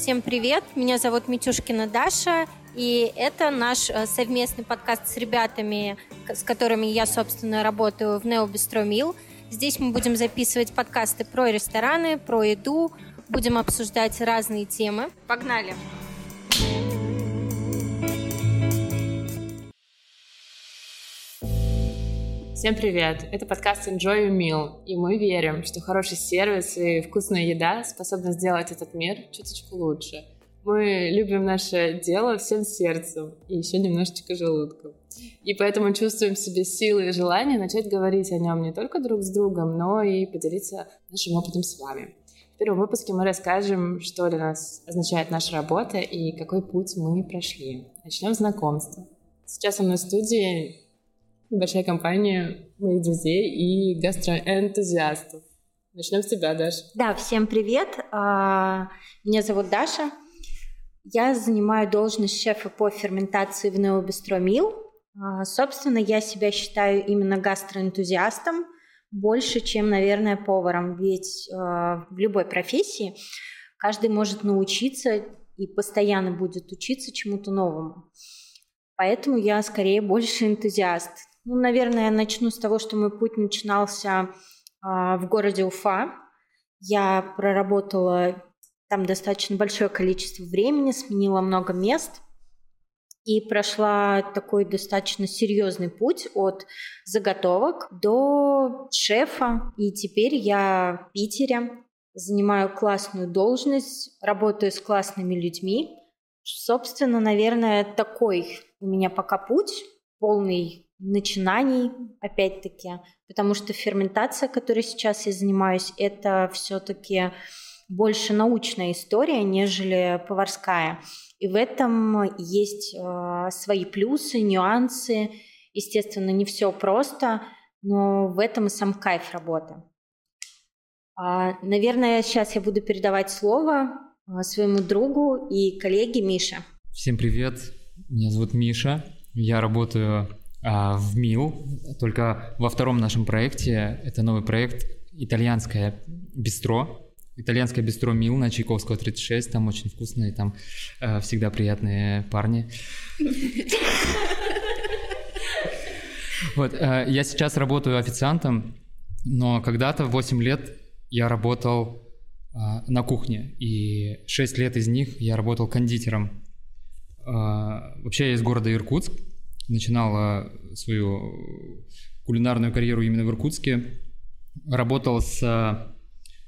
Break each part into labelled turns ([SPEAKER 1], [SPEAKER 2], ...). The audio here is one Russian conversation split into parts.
[SPEAKER 1] Всем привет! Меня зовут Митюшкина Даша, и это наш э, совместный подкаст с ребятами, с которыми я, собственно, работаю в Bistro Meal. Здесь мы будем записывать подкасты про рестораны, про еду, будем обсуждать разные темы. Погнали!
[SPEAKER 2] Всем привет! Это подкаст Enjoy Your Meal, и мы верим, что хороший сервис и вкусная еда способны сделать этот мир чуточку лучше. Мы любим наше дело всем сердцем и еще немножечко желудком. И поэтому чувствуем в себе силы и желание начать говорить о нем не только друг с другом, но и поделиться нашим опытом с вами. В первом выпуске мы расскажем, что для нас означает наша работа и какой путь мы прошли. Начнем знакомство. Сейчас у нас в студии большая компания моих друзей и гастроэнтузиастов. Начнем с тебя, Даша.
[SPEAKER 1] Да, всем привет. А, меня зовут Даша. Я занимаю должность шефа по ферментации в Bistro Meal. А, собственно, я себя считаю именно гастроэнтузиастом больше, чем, наверное, поваром. Ведь а, в любой профессии каждый может научиться и постоянно будет учиться чему-то новому. Поэтому я скорее больше энтузиаст. Ну, наверное, начну с того, что мой путь начинался а, в городе Уфа. Я проработала там достаточно большое количество времени, сменила много мест и прошла такой достаточно серьезный путь от заготовок до шефа. И теперь я в Питере, занимаю классную должность, работаю с классными людьми. Собственно, наверное, такой у меня пока путь, полный начинаний, опять-таки, потому что ферментация, которой сейчас я занимаюсь, это все-таки больше научная история, нежели поварская. И в этом есть э, свои плюсы, нюансы. Естественно, не все просто, но в этом и сам кайф работы. А, наверное, сейчас я буду передавать слово э, своему другу и коллеге Мише.
[SPEAKER 3] Всем привет, меня зовут Миша, я работаю а, в МИЛ, только во втором нашем проекте, это новый проект «Итальянское бистро», Итальянское бистро Мил на Чайковского 36, там очень вкусные, там э, всегда приятные парни. Вот, э, я сейчас работаю официантом, но когда-то в 8 лет я работал на кухне, и 6 лет из них я работал кондитером. Вообще я из города Иркутск, начинала свою кулинарную карьеру именно в Иркутске. Работал с э,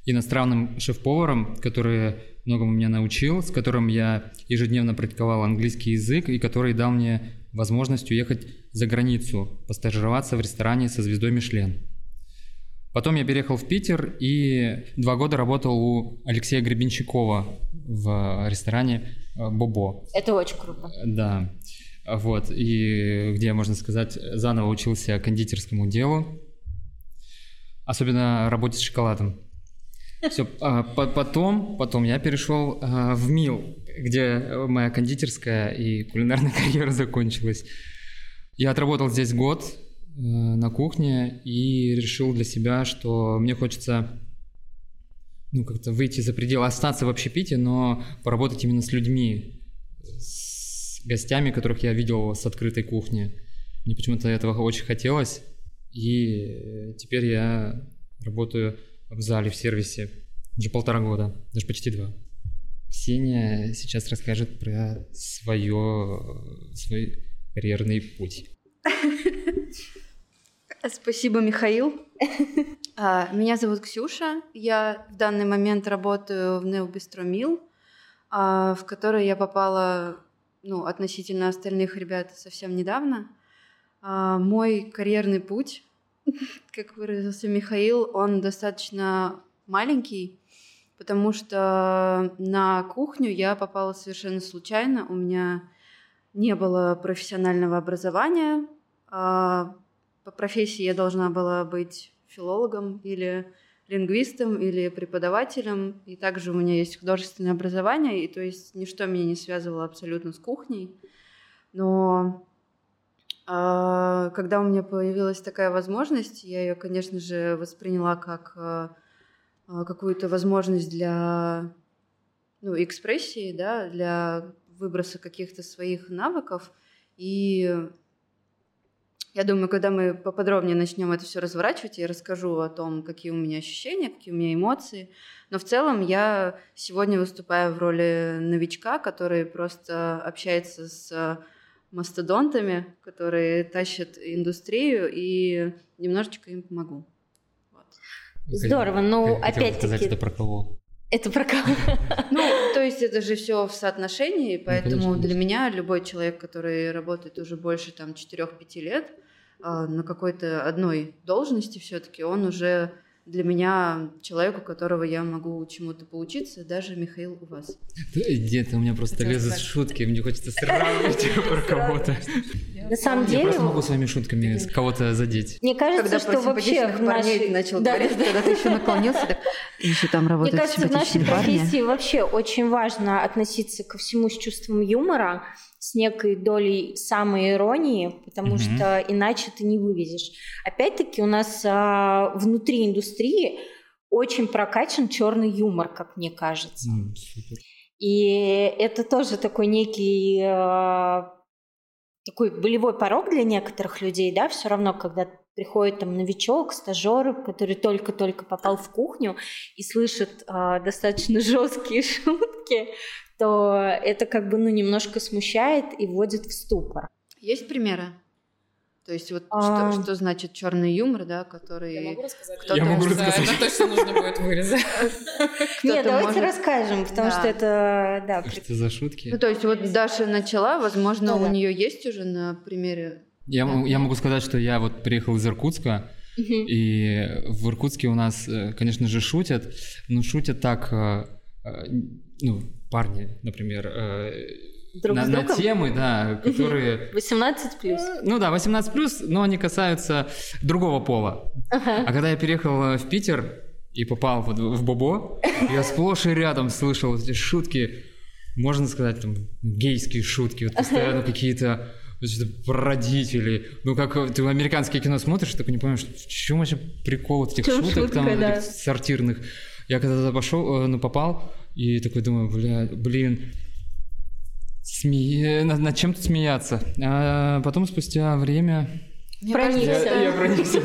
[SPEAKER 3] иностранным шеф-поваром, который многому меня научил, с которым я ежедневно практиковал английский язык и который дал мне возможность уехать за границу, постажироваться в ресторане со звездой Мишлен. Потом я переехал в Питер и два года работал у Алексея Гребенщикова в ресторане э, «Бобо».
[SPEAKER 1] Это очень круто.
[SPEAKER 3] Да. Вот, и где, можно сказать, заново учился кондитерскому делу, особенно работе с шоколадом. Все, а, потом, потом я перешел а, в МИЛ, где моя кондитерская и кулинарная карьера закончилась. Я отработал здесь год э, на кухне и решил для себя, что мне хочется ну, как-то выйти за пределы, остаться в общепите, но поработать именно с людьми, гостями, которых я видел с открытой кухни. Мне почему-то этого очень хотелось, и теперь я работаю в зале, в сервисе уже полтора года, даже почти два. Ксения сейчас расскажет про свое, свой карьерный путь.
[SPEAKER 4] Спасибо, Михаил. А, меня зовут Ксюша. Я в данный момент работаю в Meal, а, в которой я попала ну, относительно остальных ребят совсем недавно. А, мой карьерный путь, как выразился Михаил, он достаточно маленький, потому что на кухню я попала совершенно случайно. У меня не было профессионального образования. А, по профессии я должна была быть филологом или лингвистом или преподавателем, и также у меня есть художественное образование, и то есть ничто меня не связывало абсолютно с кухней. Но э, когда у меня появилась такая возможность, я ее, конечно же, восприняла как э, какую-то возможность для ну, экспрессии, да, для выброса каких-то своих навыков. И я думаю, когда мы поподробнее начнем это все разворачивать, я расскажу о том, какие у меня ощущения, какие у меня эмоции. Но в целом я сегодня выступаю в роли новичка, который просто общается с мастодонтами, которые тащат индустрию, и немножечко им помогу.
[SPEAKER 1] Вот. Здорово, но опять-таки...
[SPEAKER 3] сказать это про кого?
[SPEAKER 1] Это про кого?
[SPEAKER 4] Ну, то есть это же все в соотношении, ну, поэтому для меня любой человек, который работает уже больше там 4-5 лет а, на какой-то одной должности все-таки, он уже для меня человек, у которого я могу чему-то поучиться, даже Михаил у вас.
[SPEAKER 3] Где-то у меня просто лезут шутки, мне хочется сравнивать про кого-то.
[SPEAKER 1] На самом деле...
[SPEAKER 3] Я просто могу своими шутками кого-то задеть.
[SPEAKER 1] Мне кажется, что вообще в нашей...
[SPEAKER 4] начал говорить, когда ты еще наклонился, так еще там работает
[SPEAKER 1] Мне кажется, в нашей профессии вообще очень важно относиться ко всему с чувством юмора, с некой долей самой иронии, потому mm-hmm. что иначе ты не вывезешь. Опять-таки у нас а, внутри индустрии очень прокачан черный юмор, как мне кажется. Mm, И это тоже такой некий а, такой болевой порог для некоторых людей, да, все равно, когда приходит там новичок, стажер, который только-только попал в кухню и слышит э, достаточно жесткие шутки, то это как бы ну немножко смущает и вводит в ступор.
[SPEAKER 4] Есть примеры? То есть вот а... что, что значит черный юмор, да, который...
[SPEAKER 2] Я могу рассказать? Я могу рассказать. Это точно нужно будет вырезать.
[SPEAKER 1] Нет, давайте расскажем, потому что это, да.
[SPEAKER 3] Что за шутки?
[SPEAKER 4] Ну, то есть вот Даша начала, возможно, у нее есть уже на примере...
[SPEAKER 3] Я могу сказать, что я вот приехал из Иркутска, и в Иркутске у нас, э, конечно же, шутят, но шутят так, э, э, ну, парни, например,
[SPEAKER 1] друг
[SPEAKER 3] на,
[SPEAKER 1] с
[SPEAKER 3] другом? на темы, да, которые...
[SPEAKER 1] 18 плюс.
[SPEAKER 3] Ну да, 18 плюс, но они касаются другого пола. Ага. А когда я переехал в Питер и попал вот в Бобо, я сплошь и рядом слышал эти шутки, можно сказать, там, гейские шутки, вот постоянно ага. какие-то про родителей. Ну, как ты в американское кино смотришь, такой не понимаешь, в чем вообще прикол этих шуток шутка, там, да. этих сортирных. Я когда туда пошел, э, ну, попал, и такой думаю, бля, блин, сме... над, над чем-то смеяться. А потом спустя время...
[SPEAKER 1] Мне проникся.
[SPEAKER 3] Я, я проникся.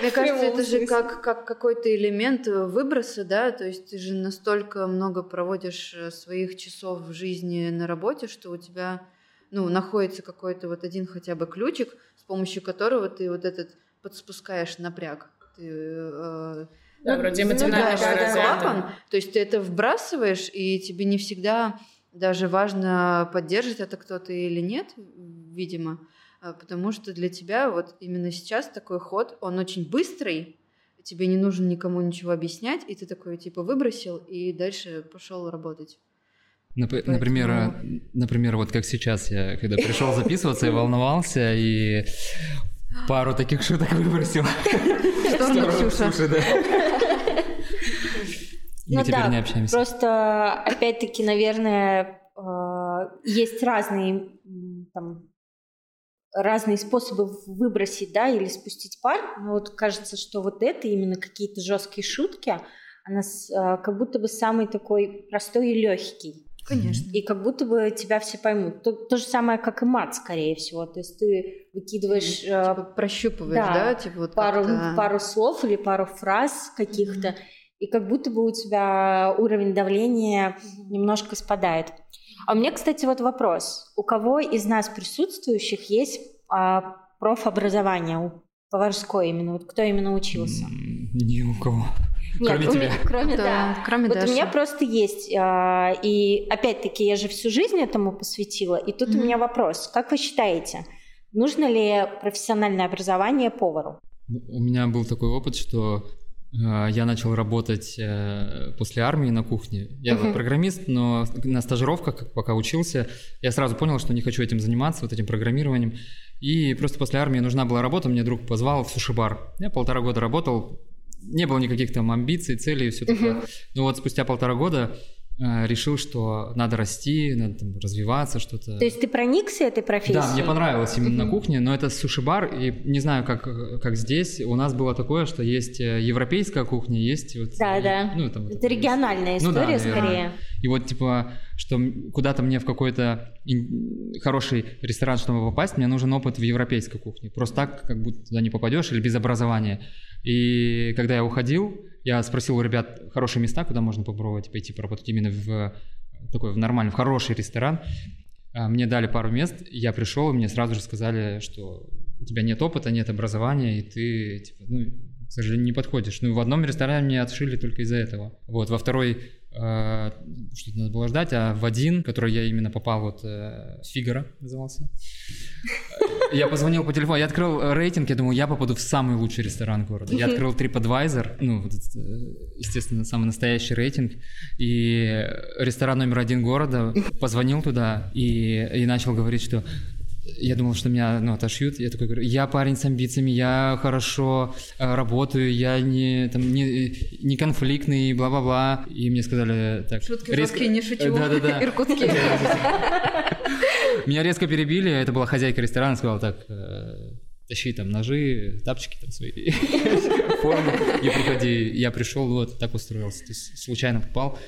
[SPEAKER 4] Мне кажется, это же как, как какой-то элемент выброса, да, то есть ты же настолько много проводишь э, своих часов в жизни на работе, что у тебя, ну, находится какой-то вот один хотя бы ключик, с помощью которого ты вот этот подспускаешь напряг. Ты, э,
[SPEAKER 2] да, вроде эмоциональный
[SPEAKER 4] клапан, то есть ты это вбрасываешь, и тебе не всегда даже важно, поддержит это кто-то или нет, видимо, а, потому что для тебя вот именно сейчас такой ход, он очень быстрый, тебе не нужно никому ничего объяснять, и ты такой типа выбросил и дальше пошел работать.
[SPEAKER 3] Нап- Поэтому... Например, например, вот как сейчас я, когда пришел записываться, я волновался и пару таких шуток выбросил.
[SPEAKER 4] Что, Ксюша?
[SPEAKER 3] Мы ну, теперь да, не общаемся.
[SPEAKER 1] Просто, опять-таки, наверное, э, есть разные там, разные способы выбросить, да, или спустить пар. Но вот кажется, что вот это именно какие-то жесткие шутки, она э, как будто бы самый такой простой и легкий.
[SPEAKER 4] Конечно.
[SPEAKER 1] И как будто бы тебя все поймут. То, то же самое, как и мат, скорее всего. То есть ты выкидываешь...
[SPEAKER 4] Типа э, прощупываешь, да? да? Типа вот
[SPEAKER 1] пару, пару слов или пару фраз каких-то. Mm-hmm и как будто бы у тебя уровень давления немножко спадает. А у меня, кстати, вот вопрос. У кого из нас присутствующих есть а, профобразование, поварское именно? Вот кто именно учился?
[SPEAKER 3] Ни у кого.
[SPEAKER 1] Нет, кроме тебя. Меня, кроме, да, да.
[SPEAKER 4] Кроме
[SPEAKER 1] вот
[SPEAKER 4] Даши.
[SPEAKER 1] у меня просто есть, а, и опять-таки я же всю жизнь этому посвятила, и тут mm-hmm. у меня вопрос. Как вы считаете, нужно ли профессиональное образование повару?
[SPEAKER 3] Ну, у меня был такой опыт, что Э, я начал работать э, после армии на кухне. Я uh-huh. программист, но на стажировках, пока учился, я сразу понял, что не хочу этим заниматься, вот этим программированием. И просто после армии нужна была работа, мне друг позвал в суши-бар. Я полтора года работал, не было никаких там амбиций, целей и все такое. Но вот спустя полтора года решил, что надо расти, надо там, развиваться, что-то.
[SPEAKER 1] То есть ты проникся этой профессией?
[SPEAKER 3] Да, мне понравилось именно на кухне, но это суши-бар, и не знаю, как, как здесь, у нас было такое, что есть э, европейская кухня, есть вот...
[SPEAKER 1] Да,
[SPEAKER 3] и,
[SPEAKER 1] да.
[SPEAKER 3] Ну, там,
[SPEAKER 1] это региональная
[SPEAKER 3] ну,
[SPEAKER 1] история
[SPEAKER 3] да,
[SPEAKER 1] скорее.
[SPEAKER 3] И вот, типа, что куда-то мне в какой-то хороший ресторан, чтобы попасть, мне нужен опыт в европейской кухне. Просто так, как будто туда не попадешь, или без образования. И когда я уходил, я спросил у ребят хорошие места, куда можно попробовать пойти поработать именно в такой в нормальный, в хороший ресторан. А, мне дали пару мест, я пришел, и мне сразу же сказали, что у тебя нет опыта, нет образования, и ты, типа, ну, к сожалению, не подходишь. Ну, в одном ресторане меня отшили только из-за этого. Вот, во второй э, что-то надо было ждать, а в один, который я именно попал, вот, э, Фигара назывался, я позвонил по телефону, я открыл рейтинг, я думаю, я попаду в самый лучший ресторан города. Я открыл TripAdvisor, ну, э, естественно, самый настоящий рейтинг, и ресторан номер один города, позвонил туда и, и начал говорить, что я думал, что меня ну, отошьют. Я такой говорю, я парень с амбициями, я хорошо э, работаю, я не, там, не, не конфликтный, бла-бла-бла. И мне сказали так...
[SPEAKER 4] Шутки резко... не шучу. Да-да-да. Иркутские.
[SPEAKER 3] Меня резко перебили, это была хозяйка ресторана, сказала так, э, тащи там ножи, тапчики там свои, форму и приходи. Я пришел, вот, так устроился, то есть случайно попал.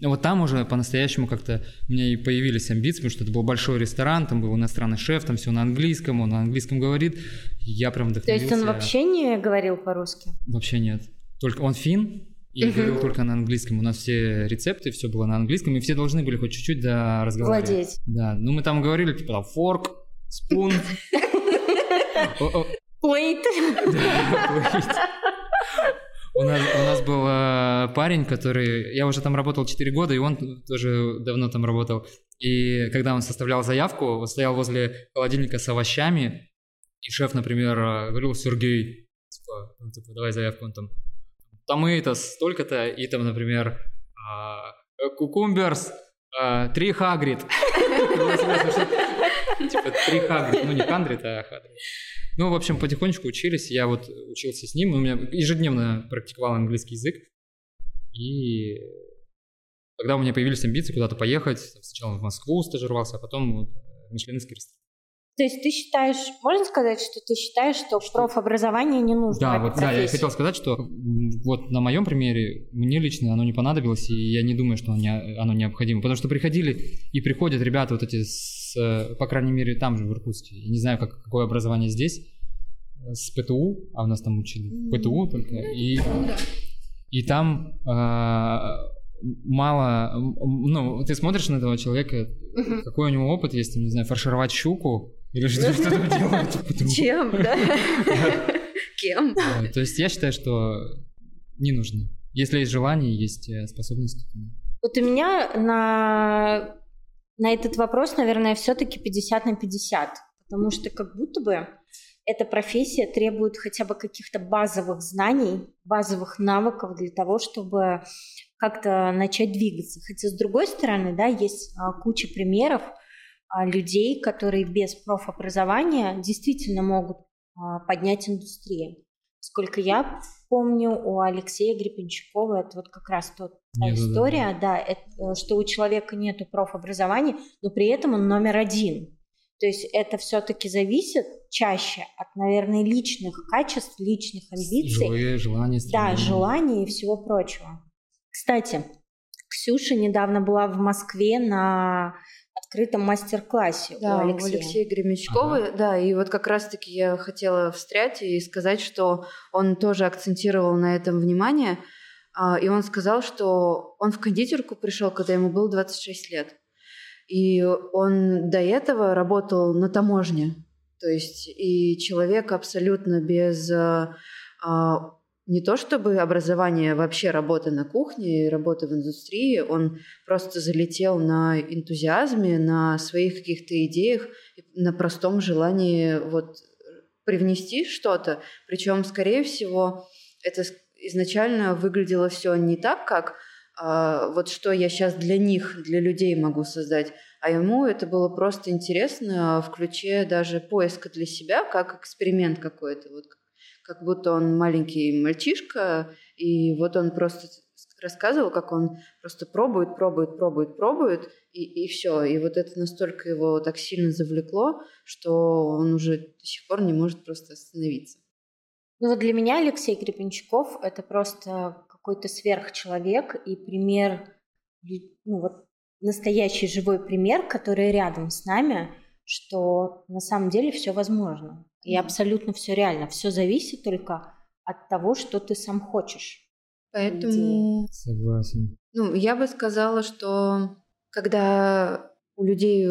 [SPEAKER 3] Вот там уже по-настоящему как-то у меня и появились амбиции, потому что это был большой ресторан, там был иностранный шеф, там все на английском, он на английском говорит. Я прям вдохновился.
[SPEAKER 1] То есть он вообще не говорил по-русски?
[SPEAKER 3] Вообще нет. Только он фин, и uh говорил только на английском. У нас все рецепты, все было на английском, и все должны были хоть чуть-чуть да, разговаривать.
[SPEAKER 1] Владеть.
[SPEAKER 3] Да, ну мы там говорили, типа, форк, спун.
[SPEAKER 1] Плейт.
[SPEAKER 3] У нас, у нас был э, парень, который... Я уже там работал 4 года, и он тоже давно там работал. И когда он составлял заявку, он стоял возле холодильника с овощами, и шеф, например, э, говорил, Сергей, типа, ну, типа давай заявку, он там, это столько-то, и там, например, э, кукумберс, э, три хагрид. Типа три хагрид, ну не хандрид, а хагрид. Ну, в общем, потихонечку учились. Я вот учился с ним. У меня ежедневно практиковал английский язык. И тогда у меня появились амбиции куда-то поехать. Сначала в Москву стажировался, а потом вот э, Мишленовский ресторан.
[SPEAKER 1] То есть ты считаешь, можно сказать, что ты считаешь, что профобразование не нужно?
[SPEAKER 3] Да, вот, да, я хотел сказать, что вот на моем примере мне лично оно не понадобилось, и я не думаю, что оно необходимо, потому что приходили и приходят ребята вот эти, с, по крайней мере, там же в Иркутске, я не знаю, как, какое образование здесь, с ПТУ, а у нас там учили ПТУ только, и, и там э, мало, ну, ты смотришь на этого человека, какой у него опыт есть, не знаю, фаршировать щуку, или что, что там делают?
[SPEAKER 4] Чем, да? Кем?
[SPEAKER 3] То есть я считаю, что не нужно. Если есть желание, есть э, способности.
[SPEAKER 1] Вот у меня на, на этот вопрос, наверное, все-таки 50 на 50. Потому что как будто бы эта профессия требует хотя бы каких-то базовых знаний, базовых навыков для того, чтобы как-то начать двигаться. Хотя, с другой стороны, да, есть а, куча примеров, а, людей, которые без профобразования действительно могут а, поднять индустрию. Сколько я помню, у Алексея Гребенщикова это вот как раз тот, та история, да, да. это, э, что у человека нет профобразования, но при этом он номер один. То есть это все-таки зависит чаще от, наверное, личных качеств, личных амбиций.
[SPEAKER 3] Желание, желание,
[SPEAKER 1] Да, желания и всего прочего. Кстати, Ксюша недавно была в Москве на открытом мастер-классе
[SPEAKER 4] да,
[SPEAKER 1] у Алексея.
[SPEAKER 4] у Алексея Гремячкова, ага. да, и вот как раз-таки я хотела встрять и сказать, что он тоже акцентировал на этом внимание, а, и он сказал, что он в кондитерку пришел, когда ему было 26 лет, и он до этого работал на таможне, то есть и человек абсолютно без а, не то чтобы образование вообще работы на кухне, работы в индустрии, он просто залетел на энтузиазме, на своих каких-то идеях, на простом желании вот привнести что-то. Причем, скорее всего, это изначально выглядело все не так, как а, вот что я сейчас для них, для людей могу создать, а ему это было просто интересно в ключе даже поиска для себя, как эксперимент какой-то, вот как будто он маленький мальчишка, и вот он просто рассказывал, как он просто пробует, пробует, пробует, пробует, и, и все. И вот это настолько его так сильно завлекло, что он уже до сих пор не может просто остановиться.
[SPEAKER 1] Ну вот для меня Алексей Гребенщиков – это просто какой-то сверхчеловек и пример, ну вот настоящий живой пример, который рядом с нами, что на самом деле все возможно. И абсолютно все реально. Все зависит только от того, что ты сам хочешь.
[SPEAKER 4] Поэтому...
[SPEAKER 3] Согласен.
[SPEAKER 4] Ну, я бы сказала, что когда у людей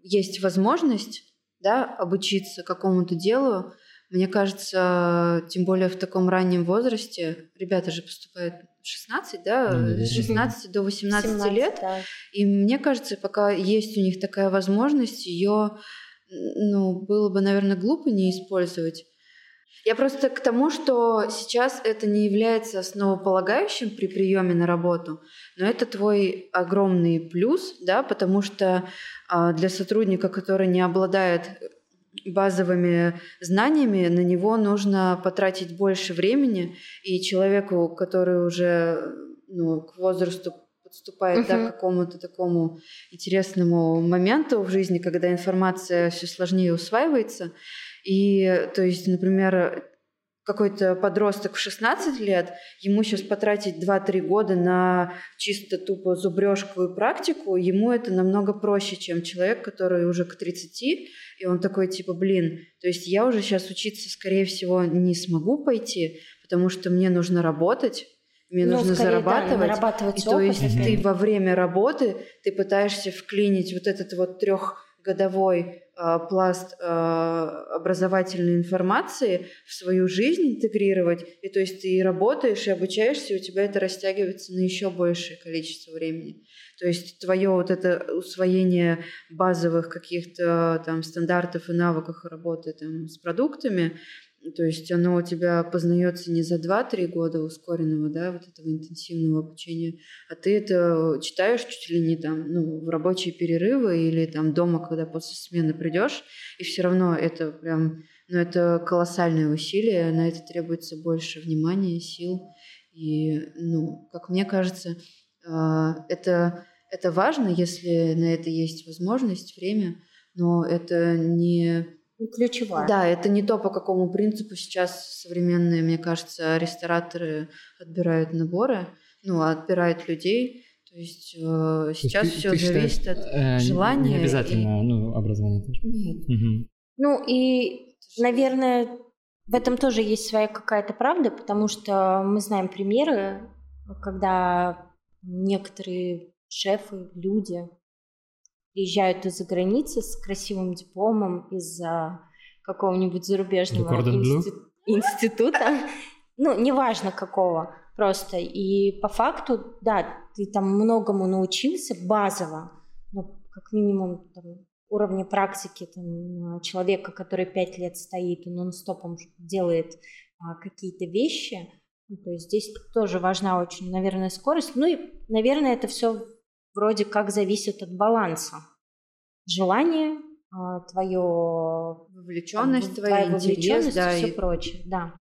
[SPEAKER 4] есть возможность да, обучиться какому-то делу, мне кажется, тем более в таком раннем возрасте, ребята же поступают в 16, да, с 16 до 18 17, лет, да. и мне кажется, пока есть у них такая возможность, ее, ну, было бы, наверное, глупо не использовать. Я просто к тому, что сейчас это не является основополагающим при приеме на работу, но это твой огромный плюс, да, потому что а, для сотрудника, который не обладает базовыми знаниями, на него нужно потратить больше времени, и человеку, который уже ну, к возрасту подступает uh-huh. да, к какому-то такому интересному моменту в жизни, когда информация все сложнее усваивается, и, то есть, например, какой-то подросток в 16 лет, ему сейчас потратить 2-3 года на чисто тупо зубрежковую практику, ему это намного проще, чем человек, который уже к 30, и он такой типа, блин, то есть я уже сейчас учиться, скорее всего, не смогу пойти, потому что мне нужно работать, мне ну, нужно скорее, зарабатывать.
[SPEAKER 1] Да,
[SPEAKER 4] и то есть ты во время работы ты пытаешься вклинить вот этот вот трехгодовой а, пласт а, образовательной информации в свою жизнь интегрировать. И то есть ты работаешь и обучаешься, и у тебя это растягивается на еще большее количество времени. То есть твое вот это усвоение базовых каких-то там стандартов и навыков работы там, с продуктами, то есть оно у тебя познается не за 2-3 года ускоренного, да, вот этого интенсивного обучения, а ты это читаешь чуть ли не там, ну, в рабочие перерывы или там дома, когда после смены придешь, и все равно это прям, ну, это колоссальное усилие, на это требуется больше внимания, сил, и, ну, как мне кажется, а, это, это важно, если на это есть возможность, время, но это не
[SPEAKER 1] ключевая.
[SPEAKER 4] Да, это не то, по какому принципу сейчас современные, мне кажется, рестораторы отбирают наборы, ну, отбирают людей. То есть э, сейчас все зависит считаешь, от э, желания.
[SPEAKER 3] Не обязательно, и... ну, образование тоже.
[SPEAKER 4] Нет.
[SPEAKER 3] Угу.
[SPEAKER 1] Ну и, наверное, в этом тоже есть своя какая-то правда, потому что мы знаем примеры, когда некоторые шефы, люди приезжают из-за границы с красивым дипломом из какого-нибудь зарубежного институ- института, ну, неважно какого, просто. И по факту, да, ты там многому научился базово, но как минимум там, уровня практики там, человека, который пять лет стоит и нон-стопом делает а, какие-то вещи, ну, то есть здесь тоже важна очень, наверное, скорость. Ну и, наверное, это все вроде как зависит от баланса. Желание, а, твое
[SPEAKER 4] вовлеченность, твоя
[SPEAKER 1] вовлеченность да, и все и... прочее, да.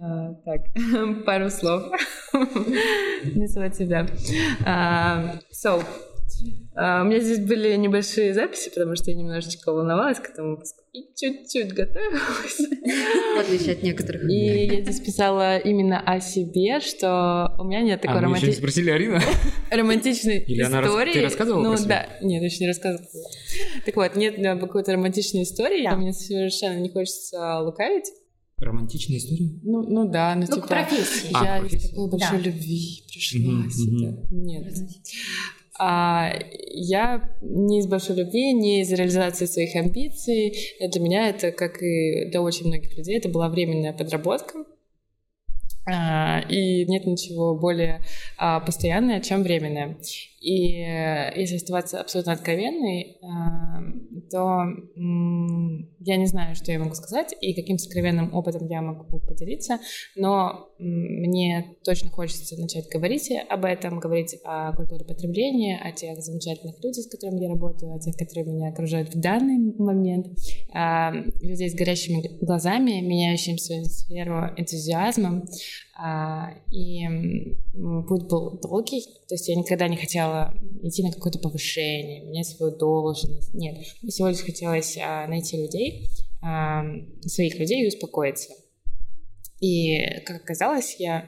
[SPEAKER 2] А, так, пару слов. Не звать тебя. Uh, so, uh, у меня здесь были небольшие записи, потому что я немножечко волновалась к этому и чуть-чуть готовилась.
[SPEAKER 4] В отличие от некоторых.
[SPEAKER 2] И я здесь писала именно о себе, что у меня нет такой
[SPEAKER 3] а,
[SPEAKER 2] романтичной...
[SPEAKER 3] еще спросили Арина?
[SPEAKER 2] Романтичной
[SPEAKER 3] Или
[SPEAKER 2] истории.
[SPEAKER 3] Она рас... Ты рассказывала
[SPEAKER 2] Ну
[SPEAKER 3] про себя?
[SPEAKER 2] да, нет, еще не рассказывала. Так вот, нет какой-то романтичной истории, да. мне совершенно не хочется лукавить.
[SPEAKER 3] Романтичная история?
[SPEAKER 2] Ну, ну да, ну,
[SPEAKER 1] ну
[SPEAKER 2] типа...
[SPEAKER 1] профессии.
[SPEAKER 2] Я а, из такой большой да. любви пришла сюда. Нет. А я не из большой любви, не из реализации своих амбиций. Для меня это, как и для очень многих людей, это была временная подработка. А, и нет ничего более а, постоянное, чем временное. И э, если оставаться абсолютно откровенной, то я не знаю, что я могу сказать и каким сокровенным опытом я могу поделиться, но мне точно хочется начать говорить об этом, говорить о культуре потребления, о тех замечательных людях, с которыми я работаю, о тех, которые меня окружают в данный момент, людей с горящими глазами, меняющим свою сферу энтузиазмом, и путь был долгий, то есть я никогда не хотела идти на какое-то повышение, менять свою должность. Нет, мне всего лишь хотелось а, найти людей, а, своих людей и успокоиться. И, как оказалось, я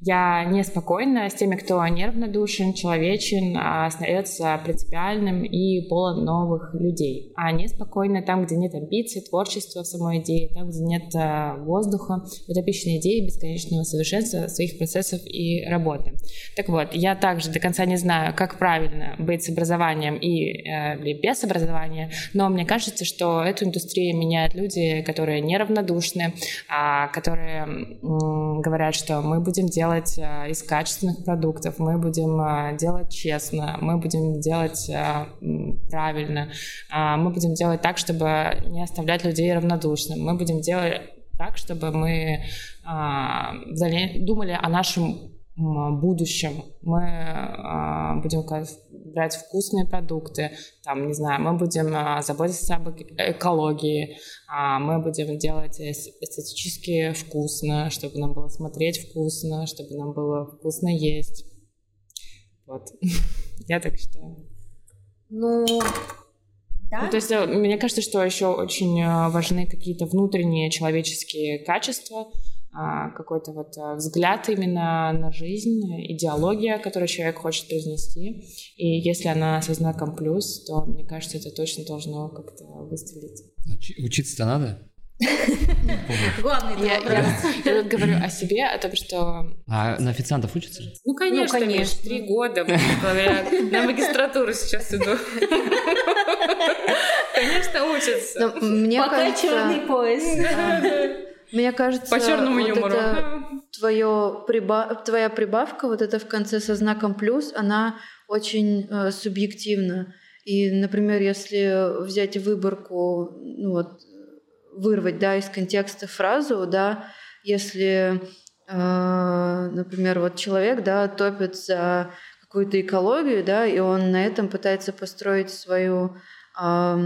[SPEAKER 2] я неспокойна с теми, кто нервнодушен, человечен, а остается принципиальным и полон новых людей. А неспокойна там, где нет амбиций, творчества в самой идее, там, где нет э, воздуха, утопичной идеи, бесконечного совершенства своих процессов и работы. Так вот, я также до конца не знаю, как правильно быть с образованием и э, без образования, но мне кажется, что эту индустрию меняют люди, которые неравнодушны, а, которые говорят, что мы будем делать делать а, из качественных продуктов, мы будем а, делать честно, мы будем делать а, правильно, мы будем делать так, чтобы не оставлять людей равнодушным, мы будем делать так, чтобы мы думали о нашем будущем. Мы будем брать вкусные продукты, там, не знаю, мы будем а, заботиться об экологии, а мы будем делать эстетически вкусно, чтобы нам было смотреть вкусно, чтобы нам было вкусно есть. Вот. Я так считаю.
[SPEAKER 1] Ну, да.
[SPEAKER 2] Ну, то есть э, мне кажется, что еще очень э, важны какие-то внутренние человеческие качества, а, какой-то вот а, взгляд именно на жизнь, идеология, которую человек хочет произнести. И если она со знаком плюс, то, мне кажется, это точно должно как-то выстрелить.
[SPEAKER 3] Учиться-то надо?
[SPEAKER 1] Главный
[SPEAKER 2] я, я, я говорю о себе, о том, что...
[SPEAKER 3] А на официантов учатся?
[SPEAKER 2] Ну, конечно, ну, конечно. три года, говоря, на магистратуру сейчас иду. Конечно, учатся.
[SPEAKER 1] Мне Пока кажется... черный пояс.
[SPEAKER 4] Мне кажется,
[SPEAKER 2] по черному
[SPEAKER 4] вот
[SPEAKER 2] юмору.
[SPEAKER 4] Это твое приба... твоя прибавка, вот это в конце со знаком плюс, она очень э, субъективна. И, например, если взять выборку, ну вот, вырвать, да, из контекста фразу, да, если, э, например, вот человек, да, топит за какую-то экологию, да, и он на этом пытается построить свою э,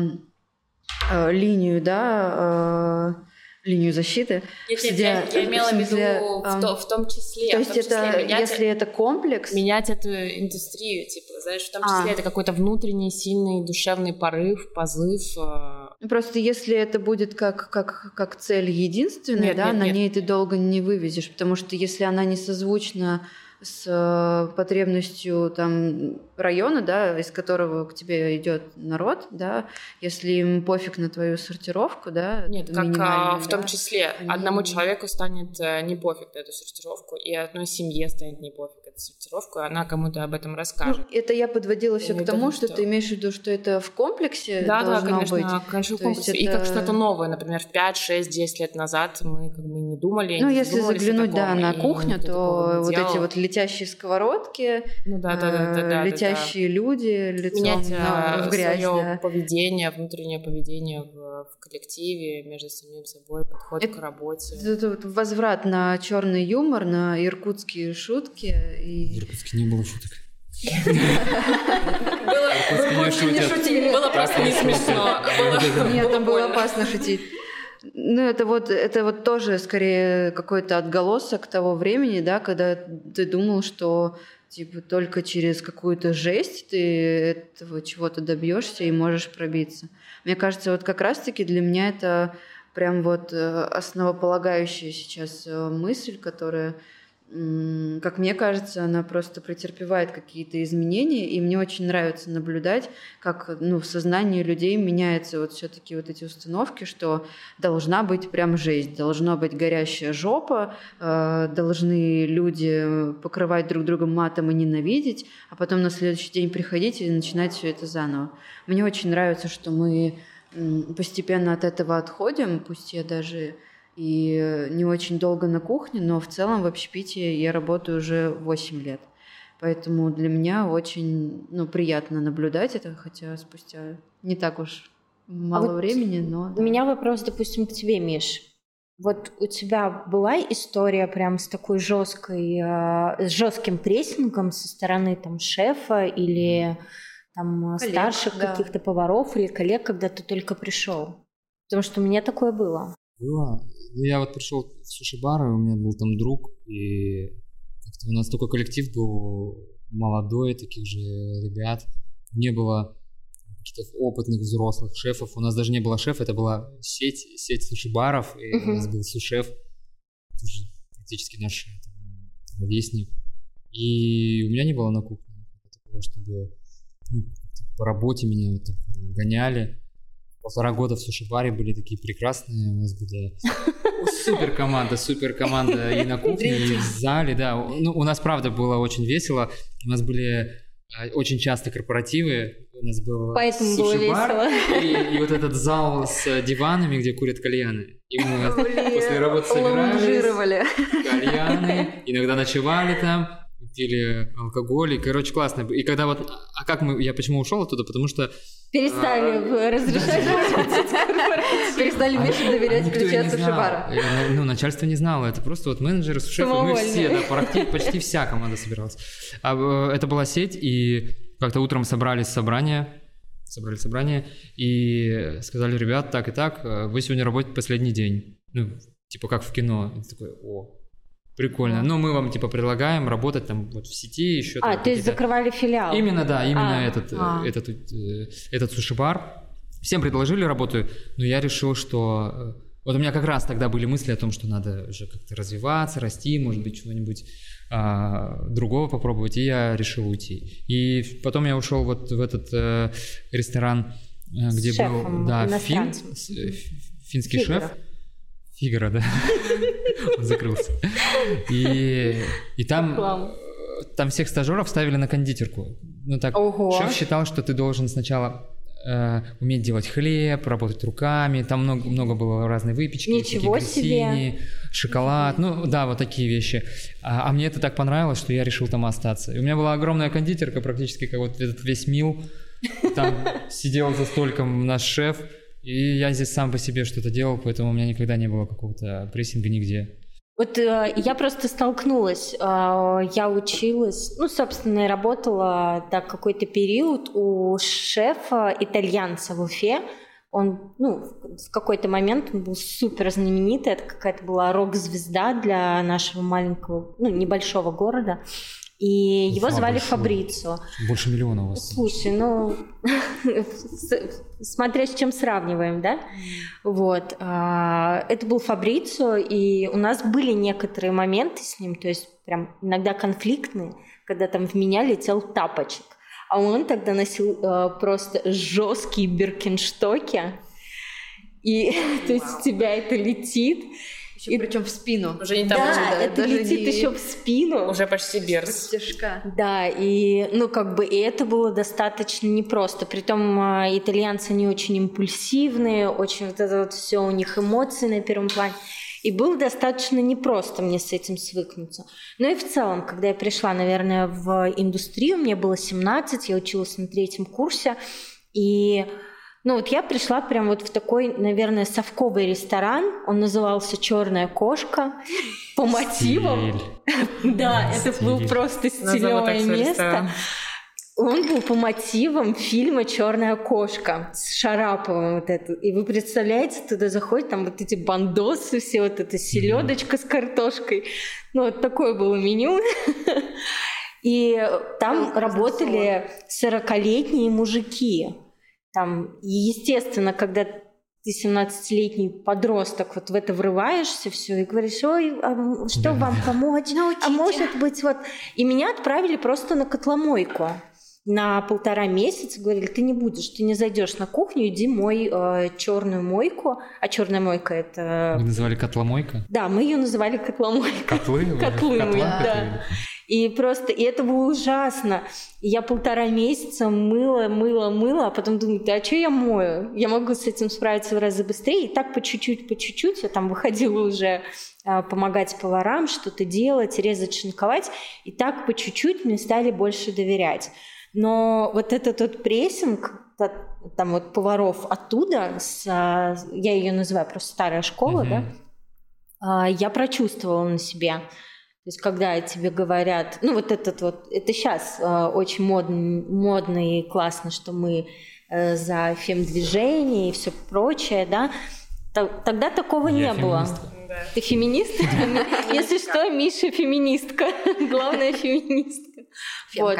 [SPEAKER 4] э, линию, да, э, линию защиты.
[SPEAKER 2] Нет, нет, я, я имела в виду в, то, в том числе.
[SPEAKER 4] То есть
[SPEAKER 2] это,
[SPEAKER 4] менять, если это комплекс...
[SPEAKER 2] Менять эту индустрию, типа, знаешь, в том числе а. это какой-то внутренний сильный душевный порыв, позыв.
[SPEAKER 4] Э. Просто если это будет как, как, как цель единственная, нет, да, нет, на нет. ней ты долго не вывезешь, потому что если она не созвучна с э, потребностью там района, да, из которого к тебе идет народ, да, если им пофиг на твою сортировку, да,
[SPEAKER 2] нет, как а, в да, том числе они... одному человеку станет э, не пофиг на эту сортировку, и одной семье станет не пофиг сортировку, она кому-то об этом расскажет.
[SPEAKER 4] Ну, это я подводила все к тому, что, что ты имеешь в виду, что это в комплексе
[SPEAKER 2] да,
[SPEAKER 4] должно
[SPEAKER 2] да, конечно,
[SPEAKER 4] быть.
[SPEAKER 2] конечно, в комплексе. Это... И как что-то новое, например, в 5, 6, 10 лет назад мы как бы не думали.
[SPEAKER 4] Ну,
[SPEAKER 2] не
[SPEAKER 4] если заглянуть, да, на кухню, то вот эти вот летящие сковородки,
[SPEAKER 2] ну, да, да, да, да, да,
[SPEAKER 4] летящие да, да. люди лицом Менять на, в грязь.
[SPEAKER 2] Свое
[SPEAKER 4] да.
[SPEAKER 2] поведение, внутреннее поведение в, в коллективе, между самим собой, подход это, к работе.
[SPEAKER 4] Это вот возврат на черный юмор, на иркутские шутки. И...
[SPEAKER 3] Иркутский не было шуток.
[SPEAKER 2] Было просто не смешно.
[SPEAKER 4] Нет, там было опасно шутить. Ну, это вот, это вот тоже скорее какой-то отголосок того времени, да, когда ты думал, что типа только через какую-то жесть ты этого чего-то добьешься и можешь пробиться. Мне кажется, вот как раз-таки для меня это прям вот э, основополагающая сейчас э, мысль, которая как мне кажется, она просто претерпевает какие-то изменения, и мне очень нравится наблюдать, как ну, в сознании людей меняются вот все-таки вот эти установки, что должна быть прям жесть, должна быть горящая жопа, э, должны люди покрывать друг друга матом и ненавидеть, а потом на следующий день приходить и начинать все это заново. Мне очень нравится, что мы постепенно от этого отходим, пусть я даже и не очень долго на кухне, но в целом в общепитии я работаю уже 8 лет. Поэтому для меня очень ну, приятно наблюдать это, хотя спустя не так уж мало а вот времени, но...
[SPEAKER 1] У меня вопрос, допустим, к тебе, Миш. Вот у тебя была история прям с такой жесткой, э, с жестким прессингом со стороны там шефа или там коллег, старших да. каких-то поваров или коллег, когда ты только пришел? Потому что у меня такое было.
[SPEAKER 3] Было. Ну, я вот пришел в суши-бар, и у меня был там друг, и как-то у нас такой коллектив был молодой, таких же ребят. Не было каких-то опытных взрослых шефов. У нас даже не было шефа, это была сеть, сеть суши-баров, и uh-huh. у нас был сушеф, практически наш там, ровесник. И у меня не было на кухне такого, чтобы ну, по работе меня вот так гоняли. Полтора года в суши-баре были такие прекрасные, у нас были супер команда, супер команда и на кухне, и в зале, да. Ну, у нас, правда, было очень весело. У нас были а, очень часто корпоративы. У нас был
[SPEAKER 1] Поэтому было весело.
[SPEAKER 3] И, и вот этот зал с диванами, где курят кальяны. И мы после работы собирались. Кальяны. Иногда ночевали там пили алкоголь, и, короче, классно. И когда вот, а как мы, я почему ушел оттуда, потому что...
[SPEAKER 1] Перестали а, разрешать
[SPEAKER 4] Перестали меньше доверять ключи от суши-бара.
[SPEAKER 3] Ну, начальство не знало, это просто вот менеджеры, шефы, мы все, да, почти вся команда собиралась. А, это была сеть, и как-то утром собрались собрания, собрали собрание и сказали, ребят, так и так, вы сегодня работаете последний день. Ну, типа как в кино. И такой, о, Прикольно. Ну, мы вам, типа, предлагаем работать там вот в сети еще.
[SPEAKER 1] А, то есть закрывали филиал?
[SPEAKER 3] Именно, да, именно а, этот, а. этот, э, этот суши-бар. Всем предложили работу, но я решил, что... Э, вот у меня как раз тогда были мысли о том, что надо уже как-то развиваться, расти, может быть, чего-нибудь а, другого попробовать, и я решил уйти. И потом я ушел вот в этот э, ресторан, э, где был да, фин, финский Фигура. шеф. Фигара, да. Он закрылся. И, и там, там всех стажеров ставили на кондитерку. Ну так, Ого. шеф считал, что ты должен сначала э, уметь делать хлеб, работать руками. Там много, много было разной выпечки.
[SPEAKER 1] Ничего себе!
[SPEAKER 3] шоколад. Ну да, вот такие вещи. А, а мне это так понравилось, что я решил там остаться. И у меня была огромная кондитерка, практически как вот этот весь мил. Там сидел за столиком наш шеф. И я здесь сам по себе что-то делал, поэтому у меня никогда не было какого-то прессинга нигде.
[SPEAKER 1] Вот э, я просто столкнулась, э, я училась, ну, собственно, и работала так какой-то период у шефа итальянца в Уфе. Он, ну, в какой-то момент он был супер знаменитый, это какая-то была рок-звезда для нашего маленького, ну, небольшого города. И его звали большой. Фабрицо.
[SPEAKER 3] Больше миллиона у вас.
[SPEAKER 1] Слушай, ну, смотря с чем сравниваем, да? Вот. А, это был Фабрицо, и у нас были некоторые моменты с ним, то есть прям иногда конфликтные, когда там в меня летел тапочек. А он тогда носил э, просто жесткие биркинштоки, и то есть у тебя это летит,
[SPEAKER 4] еще и... причем в спину.
[SPEAKER 2] Уже не там
[SPEAKER 1] да, уже, да, это летит не... еще в спину.
[SPEAKER 2] Уже почти берс.
[SPEAKER 4] Стежка.
[SPEAKER 1] Да, и ну как бы и это было достаточно непросто. Притом э, итальянцы не очень импульсивные, очень вот это вот все у них эмоции на первом плане. И было достаточно непросто мне с этим свыкнуться. Ну и в целом, когда я пришла, наверное, в индустрию, мне было 17, я училась на третьем курсе, и ну вот я пришла прям вот в такой, наверное, совковый ресторан. Он назывался «Черная кошка» по мотивам. Да, это был просто стилевое место. Он был по мотивам фильма «Черная кошка» с Шараповым вот это. И вы представляете, туда заходят там вот эти бандосы, все вот эта селедочка с картошкой. Ну вот такое было меню. И там работали 40-летние мужики. Там, естественно, когда ты 17-летний подросток, вот в это врываешься все и говоришь, ой, а что да. вам помочь? Научите. А может быть вот... И меня отправили просто на котломойку на полтора месяца говорили, ты не будешь, ты не зайдешь на кухню, иди мой э, черную мойку. А черная мойка это...
[SPEAKER 3] Вы называли котломойка?
[SPEAKER 1] Да, мы ее называли котломойка.
[SPEAKER 3] Котлы?
[SPEAKER 1] Котлы, да. И просто, и это было ужасно. я полтора месяца мыла, мыла, мыла, а потом думаю, да а что я мою? Я могу с этим справиться в разы быстрее. И так по чуть-чуть, по чуть-чуть я там выходила уже а, помогать поварам, что-то делать, резать, шинковать. И так по чуть-чуть мне стали больше доверять. Но вот этот вот прессинг, там вот поваров оттуда, с, а, я ее называю просто старая школа, mm-hmm. да, я прочувствовала на себе. То есть, когда тебе говорят, ну вот этот вот, это сейчас э, очень модно, модно и классно, что мы э, за фем-движение и все прочее, да, Т- тогда такого Я не феминистка. было. Ты феминист? Если что, Миша феминистка. Главная феминистка. Вот.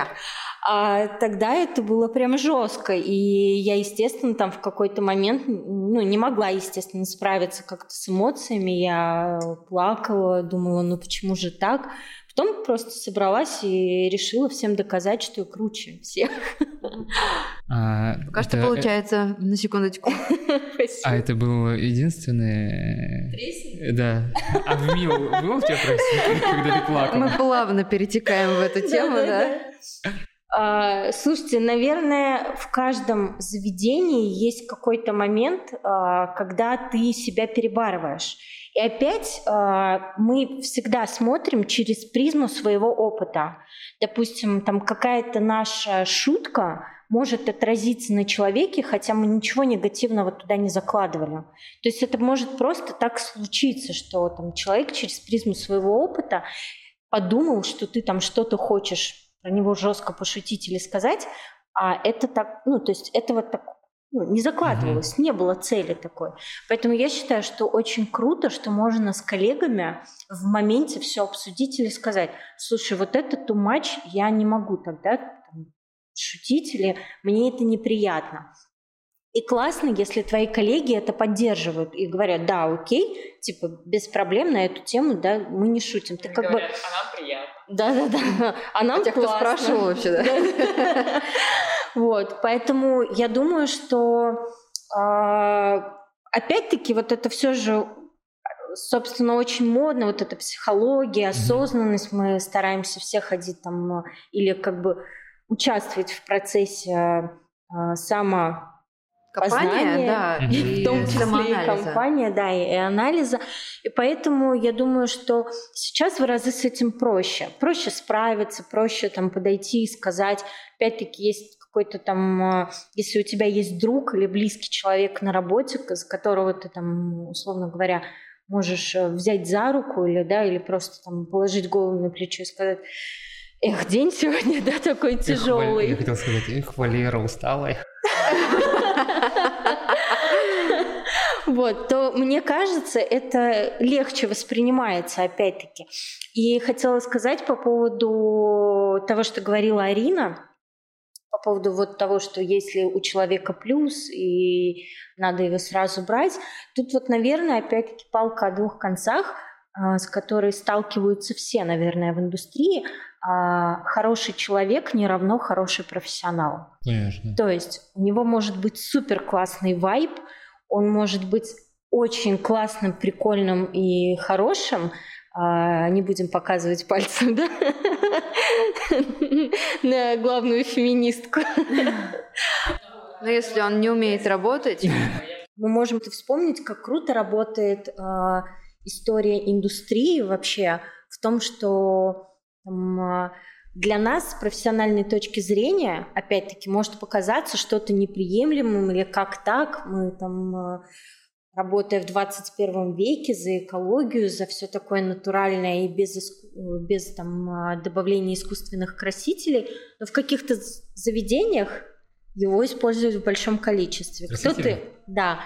[SPEAKER 1] А тогда это было прям жестко. И я, естественно, там в какой-то момент, ну, не могла, естественно, справиться как-то с эмоциями. Я плакала, думала, ну почему же так? Потом просто собралась и решила всем доказать, что я круче всех.
[SPEAKER 4] А, Пока это... что получается, на секундочку.
[SPEAKER 3] А это был единственный... Да. А в Мил был у тебя трейсинг, когда ты плакала?
[SPEAKER 4] Мы плавно перетекаем в эту тему, да?
[SPEAKER 1] А, слушайте, наверное, в каждом заведении есть какой-то момент, а, когда ты себя перебарываешь. И опять а, мы всегда смотрим через призму своего опыта. Допустим, там какая-то наша шутка может отразиться на человеке, хотя мы ничего негативного туда не закладывали. То есть это может просто так случиться, что там человек через призму своего опыта подумал, что ты там что-то хочешь про него жестко пошутить или сказать, а это так, ну, то есть это вот так ну, не закладывалось, mm-hmm. не было цели такой. Поэтому я считаю, что очень круто, что можно с коллегами в моменте все обсудить или сказать, слушай, вот это too much, я не могу тогда там, шутить или мне это неприятно. И классно, если твои коллеги это поддерживают и говорят, да, окей, типа без проблем на эту тему, да, мы не шутим.
[SPEAKER 2] Ты как говорят, бы... а нам приятно.
[SPEAKER 1] Да, да, да. А нам Хотя
[SPEAKER 4] классно. кто спрашивал вообще, да?
[SPEAKER 1] Вот, поэтому я думаю, что а, опять-таки вот это все же собственно, очень модно, вот эта психология, осознанность, мы стараемся все ходить там или как бы участвовать в процессе э, само
[SPEAKER 4] Компания, да,
[SPEAKER 1] и в том числе и компания, да, и, и анализа. И поэтому я думаю, что сейчас в разы с этим проще. Проще справиться, проще там подойти и сказать. Опять-таки есть какой-то там, а, если у тебя есть друг или близкий человек на работе, с которого ты там, условно говоря, можешь э, взять за руку или, да, или просто там положить голову на плечо и сказать, эх, день сегодня, да, такой тяжелый.
[SPEAKER 3] Я хотел сказать, эх, Валера, усталая.
[SPEAKER 1] Вот, то мне кажется, это легче воспринимается, опять-таки. И хотела сказать по поводу того, что говорила Арина, по поводу вот того, что если у человека плюс и надо его сразу брать, тут вот, наверное, опять-таки палка о двух концах, а, с которой сталкиваются все, наверное, в индустрии. А, хороший человек не равно хороший профессионал.
[SPEAKER 3] Конечно.
[SPEAKER 1] То есть у него может быть супер классный вайб, он может быть очень классным, прикольным и хорошим, а, не будем показывать пальцем, да, на главную феминистку.
[SPEAKER 4] Но если он не умеет работать...
[SPEAKER 1] Мы можем вспомнить, как круто работает э, история индустрии вообще в том, что там, для нас с профессиональной точки зрения, опять-таки, может показаться что-то неприемлемым или как так, мы там работая в 21 веке за экологию, за все такое натуральное и без, без там, добавления искусственных красителей, но в каких-то заведениях его используют в большом количестве. Кто-то, да,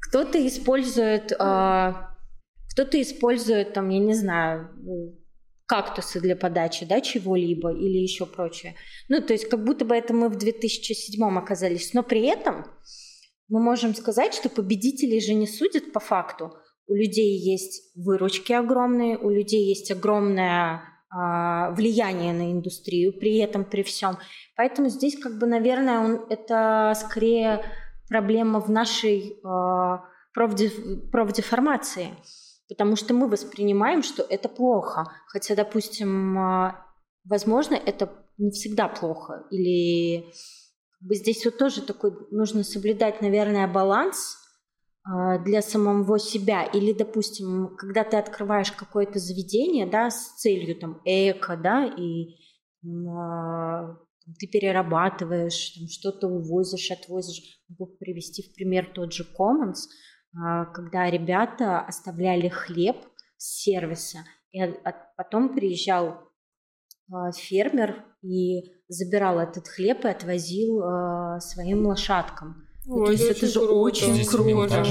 [SPEAKER 1] кто-то использует, а, кто-то использует там, я не знаю, кактусы для подачи, да, чего-либо или еще прочее. Ну, то есть как будто бы это мы в 2007 оказались, но при этом мы можем сказать, что победителей же не судят по факту. У людей есть выручки огромные, у людей есть огромное э, влияние на индустрию при этом, при всем. Поэтому здесь, как бы, наверное, он, это скорее проблема в нашей э, профдеф, профдеформации, потому что мы воспринимаем, что это плохо. Хотя, допустим, э, возможно, это не всегда плохо или Здесь вот тоже такой нужно соблюдать, наверное, баланс а, для самого себя. Или, допустим, когда ты открываешь какое-то заведение, да, с целью там эко, да, и а, ты перерабатываешь, там, что-то увозишь, отвозишь. Могу привести в пример тот же Commons, а, когда ребята оставляли хлеб с сервиса, и потом приезжал фермер и забирал этот хлеб и отвозил э, своим лошадкам.
[SPEAKER 2] Ой, ну, то есть это, это же круто. очень
[SPEAKER 3] круто.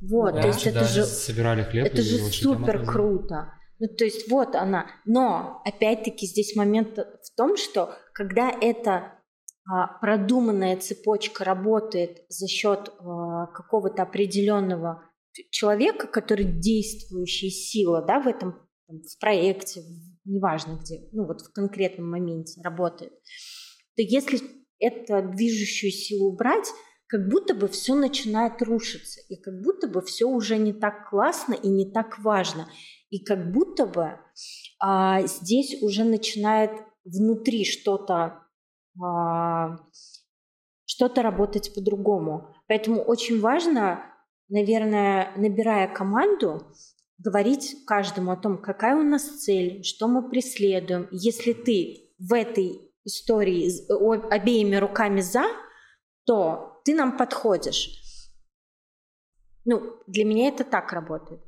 [SPEAKER 1] Вот,
[SPEAKER 3] да,
[SPEAKER 1] то есть это же
[SPEAKER 3] собирали хлеб.
[SPEAKER 1] Это же супер круто. Ну, то есть вот она. Но, опять-таки, здесь момент в том, что когда эта а, продуманная цепочка работает за счет а, какого-то определенного человека, который действующая сила, да, в этом в проекте, неважно где, ну вот в конкретном моменте работает, то если эту движущую силу убрать, как будто бы все начинает рушиться, и как будто бы все уже не так классно и не так важно, и как будто бы а, здесь уже начинает внутри что-то а, что-то работать по-другому. Поэтому очень важно, наверное, набирая команду, говорить каждому о том, какая у нас цель, что мы преследуем. Если ты в этой истории обеими руками за, то ты нам подходишь. Ну, для меня это так работает.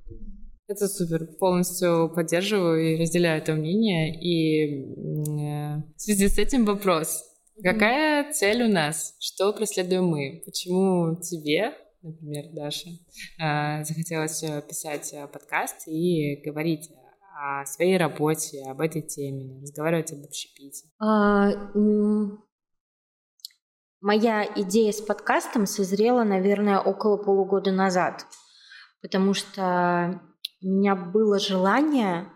[SPEAKER 2] Это супер. Полностью поддерживаю и разделяю это мнение. И э, в связи с этим вопрос. Какая цель у нас? Что преследуем мы? Почему тебе, например, Даша, э, захотелось э, писать подкаст и говорить о своей работе, об этой теме, разговаривать об общепите? А,
[SPEAKER 1] моя идея с подкастом созрела, наверное, около полугода назад, потому что у меня было желание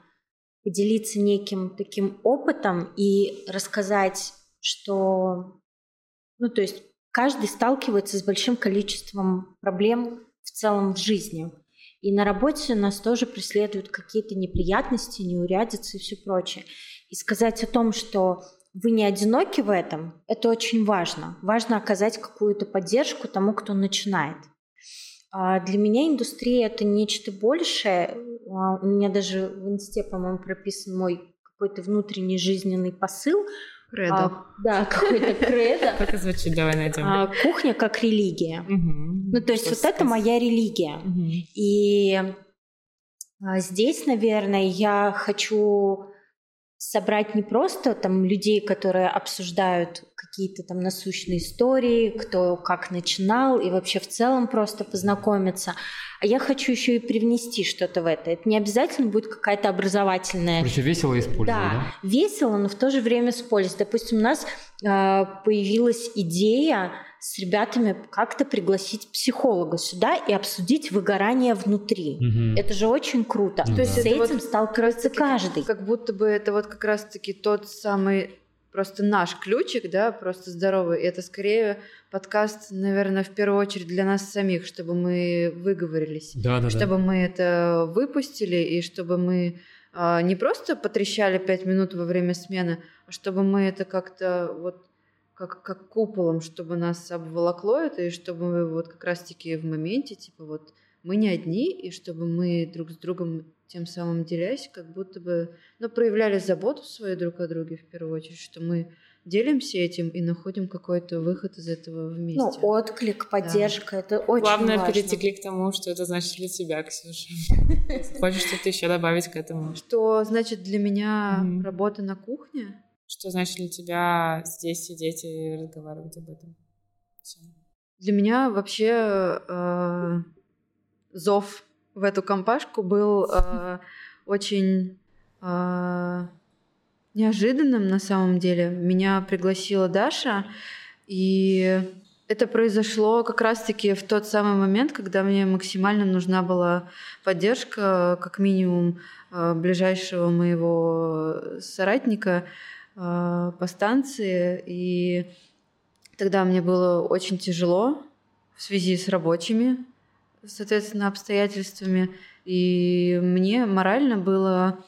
[SPEAKER 1] поделиться неким таким опытом и рассказать, что, ну, то есть каждый сталкивается с большим количеством проблем в целом в жизни. И на работе нас тоже преследуют какие-то неприятности, неурядицы и все прочее. И сказать о том, что вы не одиноки в этом, это очень важно. Важно оказать какую-то поддержку тому, кто начинает. А для меня индустрия это нечто большее. А, у меня даже в инсте, по-моему, прописан мой какой-то внутренний жизненный посыл.
[SPEAKER 4] Кредо. А,
[SPEAKER 1] да, какой-то кредо.
[SPEAKER 2] Как это звучит? Давай найдем. А,
[SPEAKER 1] кухня как религия. Ну, то есть вот это моя религия. И а, здесь, наверное, я хочу собрать не просто там людей, которые обсуждают какие-то там насущные истории, кто как начинал, и вообще в целом просто познакомиться. А я хочу еще и привнести что-то в это. Это не обязательно будет какая-то образовательная...
[SPEAKER 3] Короче, весело использовать, да?
[SPEAKER 1] Да, весело, но в то же время с пользой. Допустим, у нас э, появилась идея с ребятами как-то пригласить психолога сюда и обсудить выгорание внутри. Угу. Это же очень круто.
[SPEAKER 4] Ну, То есть с
[SPEAKER 1] этим
[SPEAKER 4] вот
[SPEAKER 1] сталкивается каждый.
[SPEAKER 4] Как будто бы это вот как раз-таки тот самый просто наш ключик, да, просто здоровый. И это скорее подкаст, наверное, в первую очередь для нас самих, чтобы мы выговорились,
[SPEAKER 3] да, да,
[SPEAKER 4] чтобы
[SPEAKER 3] да.
[SPEAKER 4] мы это выпустили и чтобы мы а, не просто потрещали пять минут во время смены, а чтобы мы это как-то вот как, как куполом, чтобы нас обволокло это, и чтобы мы вот как раз-таки в моменте, типа вот мы не одни, и чтобы мы друг с другом тем самым делясь, как будто бы, ну, проявляли заботу свою друг о друге в первую очередь, что мы делимся этим и находим какой-то выход из этого вместе.
[SPEAKER 1] Ну, отклик, поддержка, да. это очень
[SPEAKER 2] Главное,
[SPEAKER 1] важно.
[SPEAKER 2] перетекли к тому, что это значит для тебя, Ксюша. Хочешь что-то еще добавить к этому?
[SPEAKER 4] Что значит для меня работа на кухне?
[SPEAKER 2] Что значит для тебя здесь сидеть и разговаривать об этом? Все.
[SPEAKER 4] Для меня вообще э, зов в эту компашку был э, очень э, неожиданным на самом деле. Меня пригласила Даша, и это произошло как раз-таки в тот самый момент, когда мне максимально нужна была поддержка, как минимум, э, ближайшего моего соратника – э, по станции, и тогда мне было очень тяжело в связи с рабочими, соответственно, обстоятельствами, и мне морально было,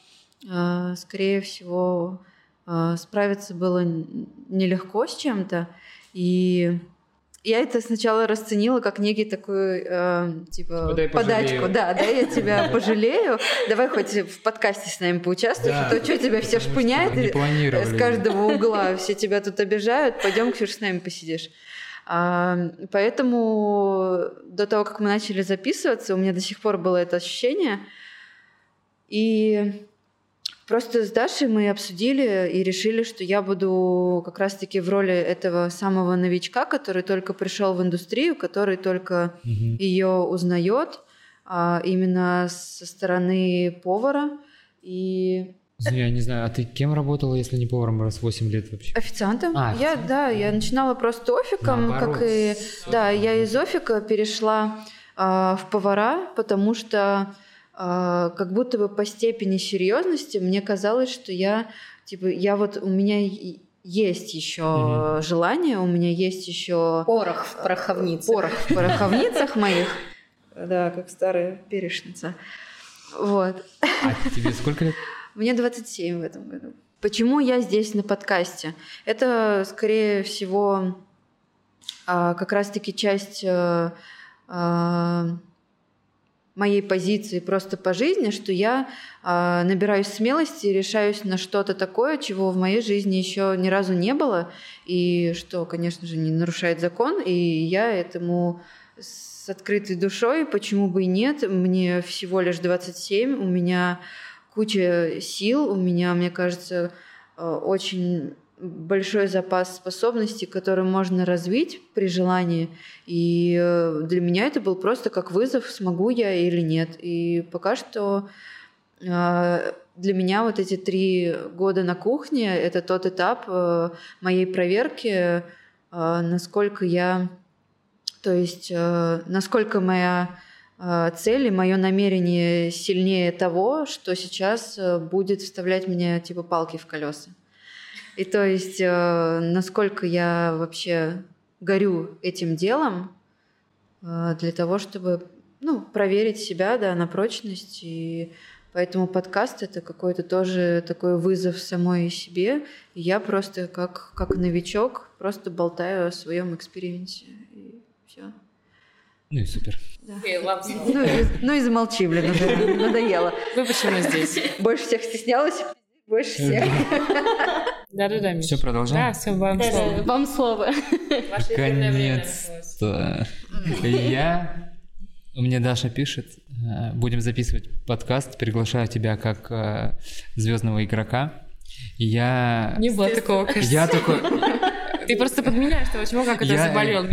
[SPEAKER 4] э, скорее всего, э, справиться было нелегко с чем-то, и я это сначала расценила как некий такой, э, типа, Дай подачку. Да, да, я тебя пожалею. Давай хоть в подкасте с нами поучаствуешь, а то что тебя все шпыняют с каждого угла, все тебя тут обижают. Пойдем, Ксюша, с нами посидишь. А, поэтому до того, как мы начали записываться, у меня до сих пор было это ощущение. И Просто с Дашей мы обсудили и решили, что я буду как раз-таки в роли этого самого новичка, который только пришел в индустрию, который только угу. ее узнает, а, именно со стороны повара. И
[SPEAKER 3] Извини, я не знаю, а ты кем работала, если не поваром, раз 8 лет вообще?
[SPEAKER 4] Официантом.
[SPEAKER 3] А,
[SPEAKER 4] я,
[SPEAKER 3] официант.
[SPEAKER 4] да, я начинала просто офиком,
[SPEAKER 3] Наоборот,
[SPEAKER 4] как и, да, я из офика перешла а, в повара, потому что как будто бы по степени серьезности мне казалось, что я, типа, я вот у меня есть еще
[SPEAKER 3] Мгм.
[SPEAKER 4] желание, у меня есть еще
[SPEAKER 1] Порох в пороховнице.
[SPEAKER 4] порох в пороховницах моих, да, как старая перешница. Вот.
[SPEAKER 3] А тебе сколько лет?
[SPEAKER 4] Мне 27 в этом году. Почему я здесь на подкасте? Это, скорее всего, а, как раз-таки часть э, а, моей позиции просто по жизни, что я а, набираюсь смелости и решаюсь на что-то такое, чего в моей жизни еще ни разу не было, и что, конечно же, не нарушает закон, и я этому с открытой душой, почему бы и нет, мне всего лишь 27, у меня куча сил, у меня, мне кажется, э, очень большой запас способностей, которые можно развить при желании. И э, для меня это был просто как вызов, смогу я или нет. И пока что э, для меня вот эти три года на кухне — это тот этап э, моей проверки, насколько я... То есть насколько моя цель и мое намерение сильнее того, что сейчас будет вставлять мне типа палки в колеса. И то есть э, насколько я вообще горю этим делом э, для того, чтобы ну, проверить себя да, на прочность. И поэтому подкаст это какой-то тоже такой вызов самой себе. И я просто как, как новичок просто болтаю о своем эксперименсе. И все.
[SPEAKER 3] Ну и супер.
[SPEAKER 2] Окей, ладно.
[SPEAKER 4] Ну, и, ну и замолчи, блин, надоело.
[SPEAKER 2] Вы почему здесь?
[SPEAKER 4] Больше всех стеснялась, больше всех.
[SPEAKER 2] Да-да-да, Миш.
[SPEAKER 3] Все, продолжаем?
[SPEAKER 2] Да, все, вам
[SPEAKER 1] Да-да,
[SPEAKER 2] слово.
[SPEAKER 1] Вам слово.
[SPEAKER 3] Наконец-то. Я... Мне Даша пишет, э, будем записывать подкаст, приглашаю тебя как э, звездного игрока. Я...
[SPEAKER 2] Не было такого, кажется.
[SPEAKER 3] Я такой...
[SPEAKER 2] Ты просто подменяешь того чего, как это
[SPEAKER 3] Я-
[SPEAKER 2] заболел.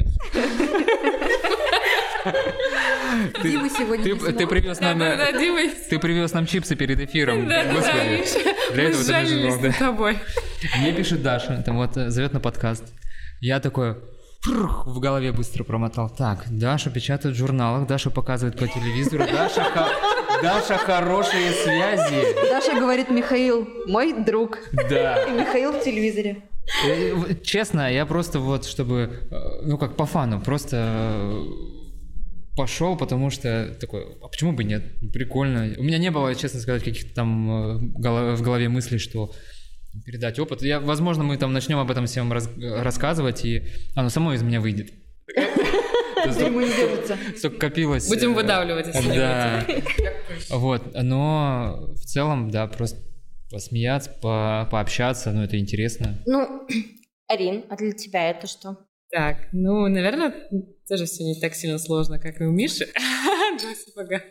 [SPEAKER 3] Ты,
[SPEAKER 4] Дима сегодня
[SPEAKER 3] ты,
[SPEAKER 4] не смог.
[SPEAKER 3] ты привез нам... э,
[SPEAKER 2] Да-да-да, Дима.
[SPEAKER 3] Ты привез нам чипсы перед эфиром.
[SPEAKER 2] Да, да,
[SPEAKER 3] Господи.
[SPEAKER 2] Миша.
[SPEAKER 3] Для
[SPEAKER 2] Мы
[SPEAKER 3] этого ты был, да.
[SPEAKER 2] тобой.
[SPEAKER 3] Мне пишет Даша, там вот э, зовет на подкаст. Я такой в голове быстро промотал. Так, Даша печатает в журналах, Даша показывает по телевизору, Даша, ха- Даша хорошие связи.
[SPEAKER 4] Даша говорит, Михаил, мой друг.
[SPEAKER 3] Да.
[SPEAKER 4] И Михаил в телевизоре.
[SPEAKER 3] Э, Честно, я просто вот, чтобы, ну как по фану, просто пошел, потому что такой, а почему бы нет? Прикольно. У меня не было, честно сказать, каких-то там э, в голове мыслей, что передать опыт. Я, возможно, мы там начнем об этом всем раз- рассказывать, и оно само из меня выйдет.
[SPEAKER 4] Ему не держится.
[SPEAKER 3] Столько копилось.
[SPEAKER 2] Будем
[SPEAKER 3] э,
[SPEAKER 2] выдавливать из.
[SPEAKER 3] Да. Вот, но в целом, да, просто посмеяться, по- пообщаться, ну это интересно.
[SPEAKER 1] Ну, Арин, а для тебя это что?
[SPEAKER 2] Так, ну, наверное, тоже все не так сильно сложно, как и у Миши. Сапога.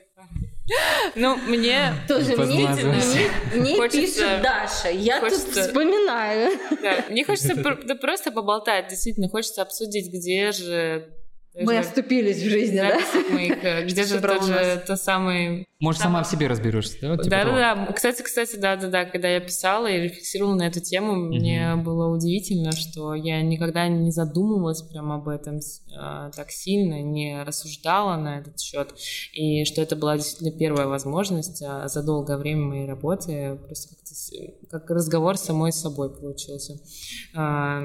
[SPEAKER 2] Ну, мне
[SPEAKER 1] Тоже мне, мне, мне
[SPEAKER 2] Хочется-
[SPEAKER 1] пишет Даша. Я тут
[SPEAKER 2] хочется-
[SPEAKER 1] вспоминаю.
[SPEAKER 2] Да, мне хочется да просто поболтать, действительно, хочется обсудить, где же...
[SPEAKER 4] Мы оступились в жизни, да?
[SPEAKER 2] моих, э, где же тот же, то самый...
[SPEAKER 3] Может, сама в себе разберешься, да? Вот типа
[SPEAKER 2] Да,
[SPEAKER 3] того.
[SPEAKER 2] да, да. Кстати, кстати, да, да, да. Когда я писала и рефлексировала на эту тему, мне было удивительно, что я никогда не задумывалась прям об этом а, так сильно, не рассуждала на этот счет, и что это была действительно первая возможность а, за долгое время моей работы, просто как-то с- как разговор с самой собой получился. А,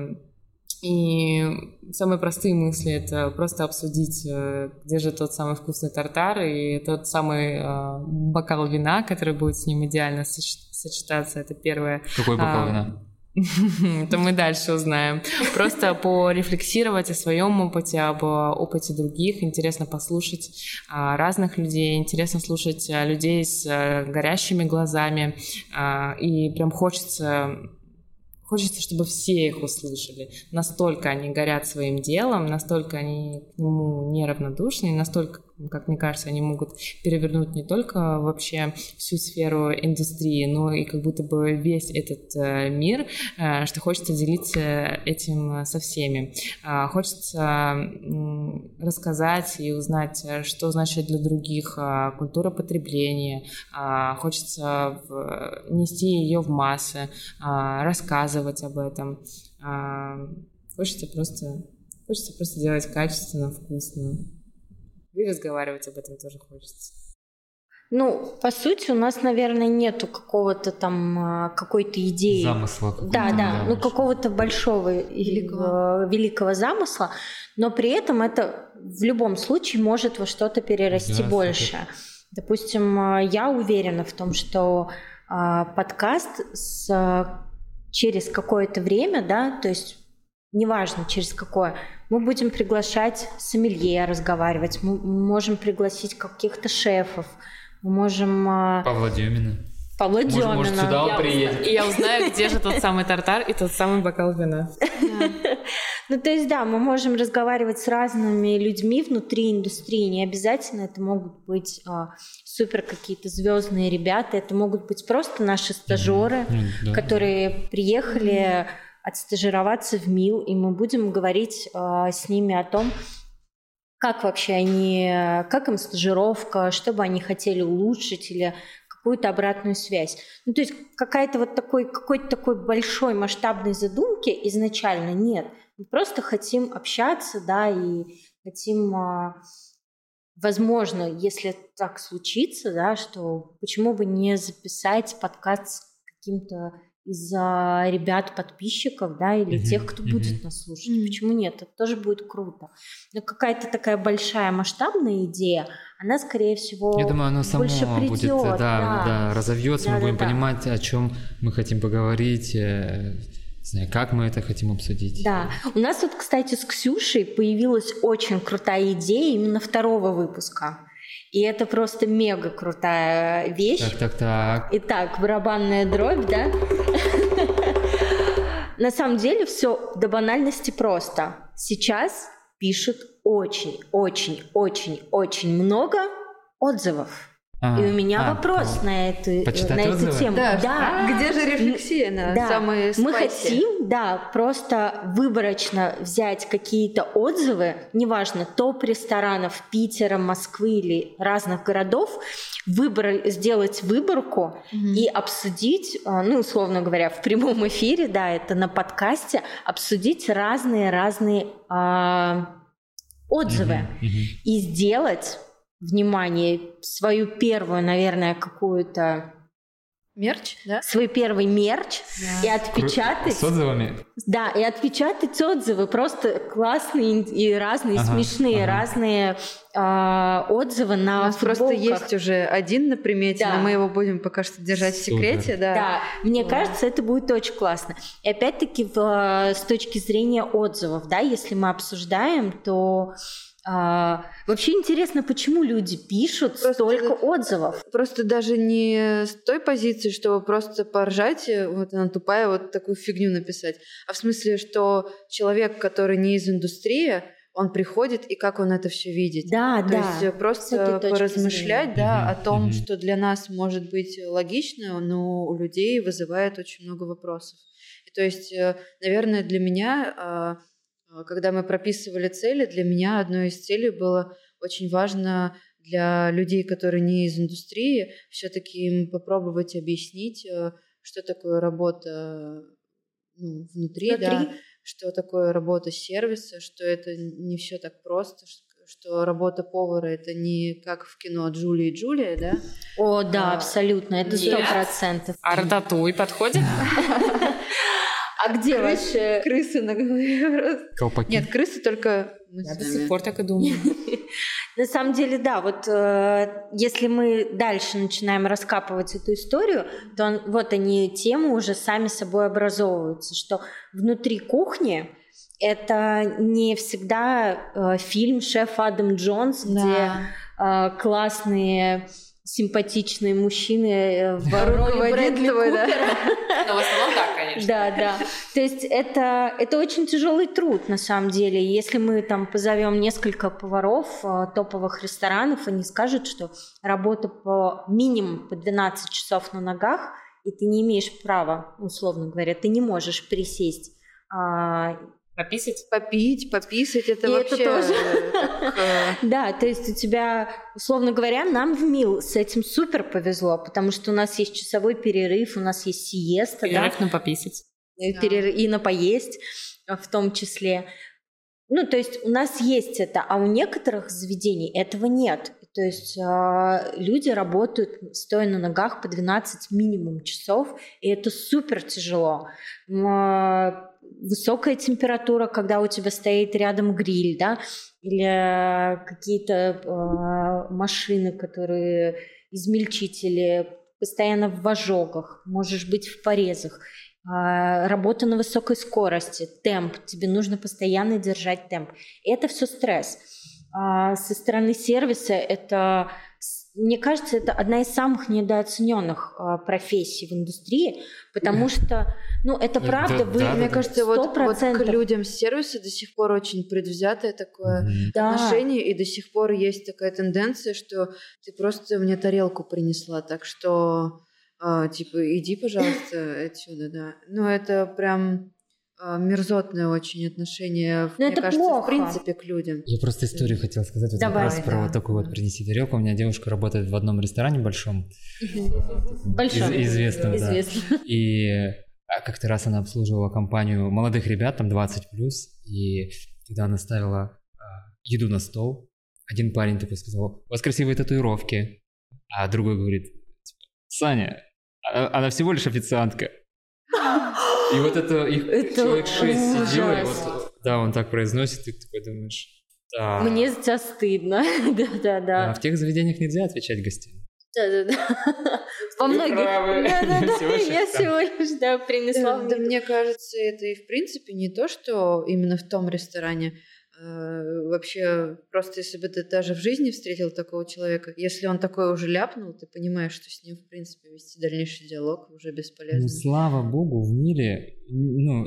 [SPEAKER 2] И самые простые мысли это просто обсудить, э, где же тот самый вкусный тартар и тот самый э, бокал вина, который будет с ним идеально соч- сочетаться. Это первое.
[SPEAKER 3] Какой бокал
[SPEAKER 2] А,
[SPEAKER 3] вина?
[SPEAKER 2] Это мы дальше узнаем. Просто порефлексировать о своем опыте, об э, опыте других. Интересно послушать а, разных людей, интересно слушать а, людей с а, горящими глазами. А, И прям хочется Хочется, чтобы все их услышали. Настолько они горят своим делом, настолько они к нему неравнодушны, настолько как мне кажется, они могут перевернуть не только вообще всю сферу индустрии, но и как будто бы весь этот э, мир, э, что хочется делиться этим со всеми. Э, хочется э, рассказать и узнать, что значит для других э, культура потребления. Э, хочется нести ее в массы, э, рассказывать об этом. Э, хочется просто хочется просто делать качественно, вкусно. И разговаривать об этом тоже хочется.
[SPEAKER 1] Ну, по сути, у нас, наверное, нету какого-то там а, какой-то идеи.
[SPEAKER 3] Замысла.
[SPEAKER 1] Да, да, ну какого-то большого великого. великого замысла, но при этом это в любом случае может во что-то перерасти да, больше. Супер. Допустим, а, я уверена в том, что э, подкаст с, через какое-то время, да, то есть неважно через какое, мы будем приглашать сомелье разговаривать, мы можем пригласить каких-то шефов, мы можем... А,
[SPEAKER 3] Павла Демина.
[SPEAKER 1] Павла Демина.
[SPEAKER 3] Может, сюда он
[SPEAKER 2] я
[SPEAKER 3] приедет.
[SPEAKER 2] И я узнаю, где же тот самый тартар и тот самый бокал вина.
[SPEAKER 1] Ну, то есть, да, мы можем разговаривать с разными людьми внутри индустрии. Не обязательно это могут быть а, супер какие-то звездные ребята. Это могут быть просто наши стажеры, которые приехали отстажироваться в МИЛ, и мы будем говорить э, с ними о том, как вообще они, как им стажировка, что бы они хотели улучшить или какую-то обратную связь. Ну, то есть какая-то вот такой, какой-то такой большой масштабной задумки изначально нет. Мы просто хотим общаться, да, и хотим, а, возможно, если так случится, да, что почему бы не записать подкаст с каким-то из-за ребят, подписчиков, да, или mm-hmm. тех, кто mm-hmm. будет нас слушать. Mm-hmm. Почему нет? Это тоже будет круто. Но какая-то такая большая масштабная идея, она, скорее всего,
[SPEAKER 3] Я думаю, она
[SPEAKER 1] больше
[SPEAKER 3] само
[SPEAKER 1] придет,
[SPEAKER 3] будет, да, да, да разовьется, да, мы да, будем да. понимать, о чем мы хотим поговорить, э, не знаю, как мы это хотим обсудить.
[SPEAKER 1] Да, у нас вот, кстати, с Ксюшей появилась очень крутая идея именно второго выпуска. И это просто мега крутая вещь.
[SPEAKER 3] Так, так, так.
[SPEAKER 1] Итак, барабанная дробь, да? На самом деле все до банальности просто. Сейчас пишут очень, очень, очень, очень много отзывов. А, и у меня а, вопрос а, на эту, на эту тему.
[SPEAKER 4] Да, да. где же рефлексия на да. самые
[SPEAKER 1] спайси? Мы хотим, да, просто выборочно взять какие-то отзывы, неважно, топ ресторанов Питера, Москвы или разных городов, выбор, сделать выборку mm-hmm. и обсудить, а, ну, условно говоря, в прямом эфире, да, это на подкасте, обсудить разные-разные а, отзывы mm-hmm. Mm-hmm. и сделать внимание, свою первую, наверное, какую-то
[SPEAKER 4] Мерч, да?
[SPEAKER 1] Свой первый мерч да. и отпечатать.
[SPEAKER 3] С отзывами?
[SPEAKER 1] Да, и отпечатать отзывы. Просто классные и разные, ага, смешные, ага. разные э, отзывы на
[SPEAKER 4] У нас
[SPEAKER 1] футболках.
[SPEAKER 4] просто есть уже один на примете, да. но мы его будем пока что держать Супер. в секрете. Да,
[SPEAKER 1] да. мне да. кажется, это будет очень классно. И опять-таки в, с точки зрения отзывов, да, если мы обсуждаем, то а, вообще интересно, почему люди пишут просто, столько отзывов.
[SPEAKER 4] Просто даже не с той позиции, чтобы просто поржать, э, вот она тупая, вот такую фигню написать, а в смысле, что человек, который не из индустрии, он приходит и как он это все видит.
[SPEAKER 1] Да,
[SPEAKER 4] То
[SPEAKER 1] да.
[SPEAKER 4] есть э, просто поразмышлять, да, mm-hmm. о том, mm-hmm. что для нас может быть логично, но у людей вызывает очень много вопросов. И то есть, э, наверное, для меня а, когда мы прописывали цели, для меня одной из целей было очень важно для людей, которые не из индустрии, все-таки им попробовать объяснить, э, что такое работа ну, внутри, внутри, да, что такое работа сервиса, что это не все так просто, что работа повара это не как в кино Джулия и Джулия, да?
[SPEAKER 1] О, да, а, абсолютно, это сто процентов.
[SPEAKER 2] А рататуй подходит?
[SPEAKER 1] А где ваши...
[SPEAKER 4] Крысы на голове
[SPEAKER 3] Колпаки.
[SPEAKER 4] Нет, крысы только...
[SPEAKER 2] Я до сих пор так и думаю.
[SPEAKER 1] На самом деле, да, вот э, если мы дальше начинаем раскапывать эту историю, то он, вот они темы уже сами собой образовываются, что внутри кухни это не всегда э, фильм «Шеф Адам Джонс», да. где э, классные симпатичные мужчины э, в роли Брэдли Купера.
[SPEAKER 2] Но в основном так, конечно. конечно.
[SPEAKER 1] Да, да. То есть это, это очень тяжелый труд, на самом деле. Если мы там позовем несколько поваров э, топовых ресторанов, они скажут, что работа по минимум по 12 часов на ногах, и ты не имеешь права, условно говоря, ты не можешь присесть а,
[SPEAKER 2] Пописать?
[SPEAKER 4] Попить, пописать, это
[SPEAKER 1] И
[SPEAKER 4] вообще...
[SPEAKER 1] это тоже.
[SPEAKER 4] как, э,
[SPEAKER 1] Да, то есть у тебя, условно говоря, нам в МИЛ с этим супер повезло, потому что у нас есть часовой перерыв, у нас есть сиеста, да,
[SPEAKER 2] Перерыв на пописать.
[SPEAKER 1] и,
[SPEAKER 4] Да.
[SPEAKER 1] перерыв- и на поесть а, в том числе. Ну, то есть у нас есть это, а у некоторых заведений этого нет. То есть а, люди работают стоя на ногах по 12 минимум часов, и это супер тяжело. А, Высокая температура, когда у тебя стоит рядом гриль, да, или а, какие-то а, машины, которые измельчители, постоянно в ожогах, можешь быть в порезах. А, Работа на высокой скорости, темп, тебе нужно постоянно держать темп. Это все стресс. А Со стороны сервиса это, мне кажется, это одна из самых недооцененных а, профессий в индустрии, потому что, ну, это
[SPEAKER 3] Да,
[SPEAKER 1] правда, вы,
[SPEAKER 3] да,
[SPEAKER 4] Мне
[SPEAKER 3] да.
[SPEAKER 4] кажется, вот, вот к
[SPEAKER 1] 100%.
[SPEAKER 4] людям с сервиса до сих пор очень предвзятое такое.
[SPEAKER 1] Да.
[SPEAKER 4] отношение, и до сих пор есть такая тенденция, что ты просто мне тарелку принесла, так что, а, типа, иди, пожалуйста, отсюда, да. Ну, это прям мерзотное очень отношение,
[SPEAKER 1] Но
[SPEAKER 4] мне
[SPEAKER 1] это
[SPEAKER 4] кажется,
[SPEAKER 1] плохо.
[SPEAKER 4] в принципе, к людям.
[SPEAKER 3] Я просто историю хотел сказать вот
[SPEAKER 1] Давай,
[SPEAKER 3] как раз про
[SPEAKER 1] да.
[SPEAKER 3] вот такую вот принеси тарелку. У меня девушка работает в одном ресторане большом,
[SPEAKER 1] Большом.
[SPEAKER 3] из- известном, да. И а, как-то раз она обслуживала компанию молодых ребят, там 20 плюс, и когда она ставила а, еду на стол, один парень такой сказал, у вас красивые татуировки, а другой говорит, Саня, а- она всего лишь официантка. И вот это их
[SPEAKER 1] Это
[SPEAKER 3] человек шесть сидело, и вот, да, он так произносит, и ты такой думаешь, да.
[SPEAKER 1] Мне за тебя стыдно.
[SPEAKER 3] А
[SPEAKER 1] Да-да-да.
[SPEAKER 3] в тех заведениях нельзя отвечать гостям.
[SPEAKER 1] Да-да-да. Во многих.
[SPEAKER 3] правы.
[SPEAKER 1] Да-да-да. Я всего лишь, да, принесла.
[SPEAKER 4] Да, мне кажется, это и в принципе не то, что именно в том ресторане. Э, Вообще, просто если бы ты даже в жизни встретил такого человека, если он такое уже ляпнул, ты понимаешь, что с ним, в принципе, вести дальнейший диалог уже бесполезно.
[SPEAKER 3] Ну, слава богу, в мире, ну,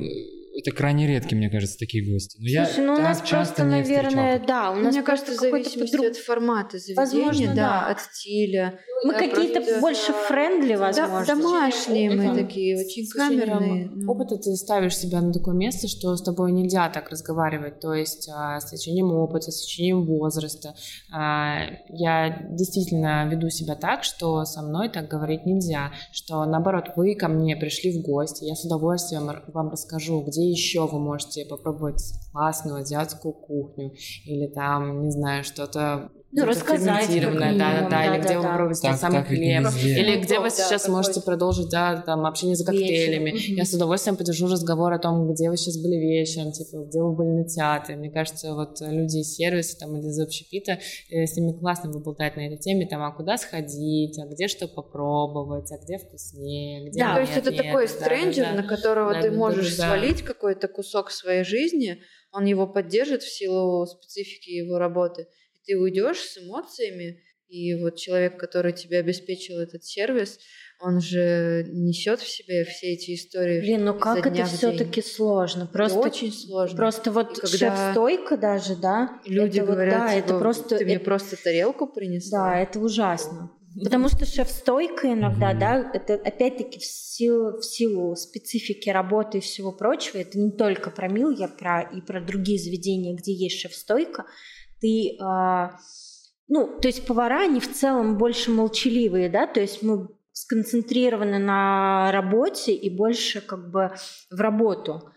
[SPEAKER 3] это крайне редкие, мне кажется, такие гости. Но я
[SPEAKER 1] Слушай, ну у нас
[SPEAKER 3] часто
[SPEAKER 1] наверное, да, у нас
[SPEAKER 4] Мне кажется, в зависимости
[SPEAKER 1] подруг-
[SPEAKER 4] от формата заведения,
[SPEAKER 1] Возможно,
[SPEAKER 4] да,
[SPEAKER 1] да.
[SPEAKER 4] от стиля.
[SPEAKER 1] Мы
[SPEAKER 4] Да,
[SPEAKER 1] какие-то
[SPEAKER 4] просто-
[SPEAKER 1] больше френдли,
[SPEAKER 4] Да,
[SPEAKER 1] возможно.
[SPEAKER 4] домашние мы такие, очень
[SPEAKER 2] С камером
[SPEAKER 4] камерные. ну.
[SPEAKER 2] опыта ты ставишь себя на такое место, что с тобой нельзя так разговаривать, то есть а, с течением опыта, с течением возраста. А, я действительно веду себя так, что со мной так говорить нельзя, что наоборот, вы ко мне пришли в гости, я с удовольствием вам расскажу, где еще вы можете попробовать классную азиатскую кухню или там, не знаю, что-то
[SPEAKER 1] Ну, рассказать
[SPEAKER 2] ферментированное, да, да,
[SPEAKER 1] минимум,
[SPEAKER 2] да, или
[SPEAKER 1] да,
[SPEAKER 2] где
[SPEAKER 1] да,
[SPEAKER 2] вы
[SPEAKER 1] да.
[SPEAKER 2] попробуете
[SPEAKER 3] Так-
[SPEAKER 2] самый
[SPEAKER 3] так
[SPEAKER 2] хлеб, или где вы
[SPEAKER 4] Да,
[SPEAKER 2] сейчас
[SPEAKER 4] такой.
[SPEAKER 2] можете продолжить, да, там, общение за коктейлями.
[SPEAKER 1] Вечер.
[SPEAKER 2] Я с удовольствием поддержу разговор о том, где вы сейчас были вечером, типа, где вы были на театре. Мне кажется, вот люди из сервиса там, или из общепита, э, с ними классно поболтать на этой теме, там, а куда сходить, а где что попробовать, а где вкуснее, где
[SPEAKER 1] Да,
[SPEAKER 4] То есть
[SPEAKER 2] нет,
[SPEAKER 4] это
[SPEAKER 2] нет,
[SPEAKER 4] такой
[SPEAKER 2] да, да,
[SPEAKER 4] стрэнджер,
[SPEAKER 2] да.
[SPEAKER 4] на которого
[SPEAKER 2] Да,
[SPEAKER 4] ты
[SPEAKER 2] да,
[SPEAKER 4] можешь
[SPEAKER 2] да, да.
[SPEAKER 4] свалить какой-то кусок своей жизни, он его поддержит в силу специфики его работы. Ты уйдешь с эмоциями, и вот человек, который тебе обеспечил этот сервис, он же несет в себе все эти истории.
[SPEAKER 1] Блин, ну как
[SPEAKER 4] дня
[SPEAKER 1] это все-таки сложно.
[SPEAKER 4] Это
[SPEAKER 1] Просто
[SPEAKER 4] очень сложно.
[SPEAKER 1] Просто вот
[SPEAKER 4] И когда
[SPEAKER 1] шеф-стойка даже, да?
[SPEAKER 4] Люди
[SPEAKER 1] это вот,
[SPEAKER 4] говорят,
[SPEAKER 1] да, это
[SPEAKER 4] типа,
[SPEAKER 1] просто...
[SPEAKER 4] ты мне
[SPEAKER 1] это-
[SPEAKER 4] просто тарелку принесла.
[SPEAKER 1] Да, это ужасно. Потому что шеф-стойка иногда,
[SPEAKER 3] Мгм.
[SPEAKER 1] да, это опять-таки в силу, в силу специфики работы и всего прочего, это не только про Мил, я про и про другие заведения, где есть шеф-стойка, ты, а, ну, то есть повара, они в целом больше молчаливые, да, то есть мы сконцентрированы на работе и больше как бы в работу.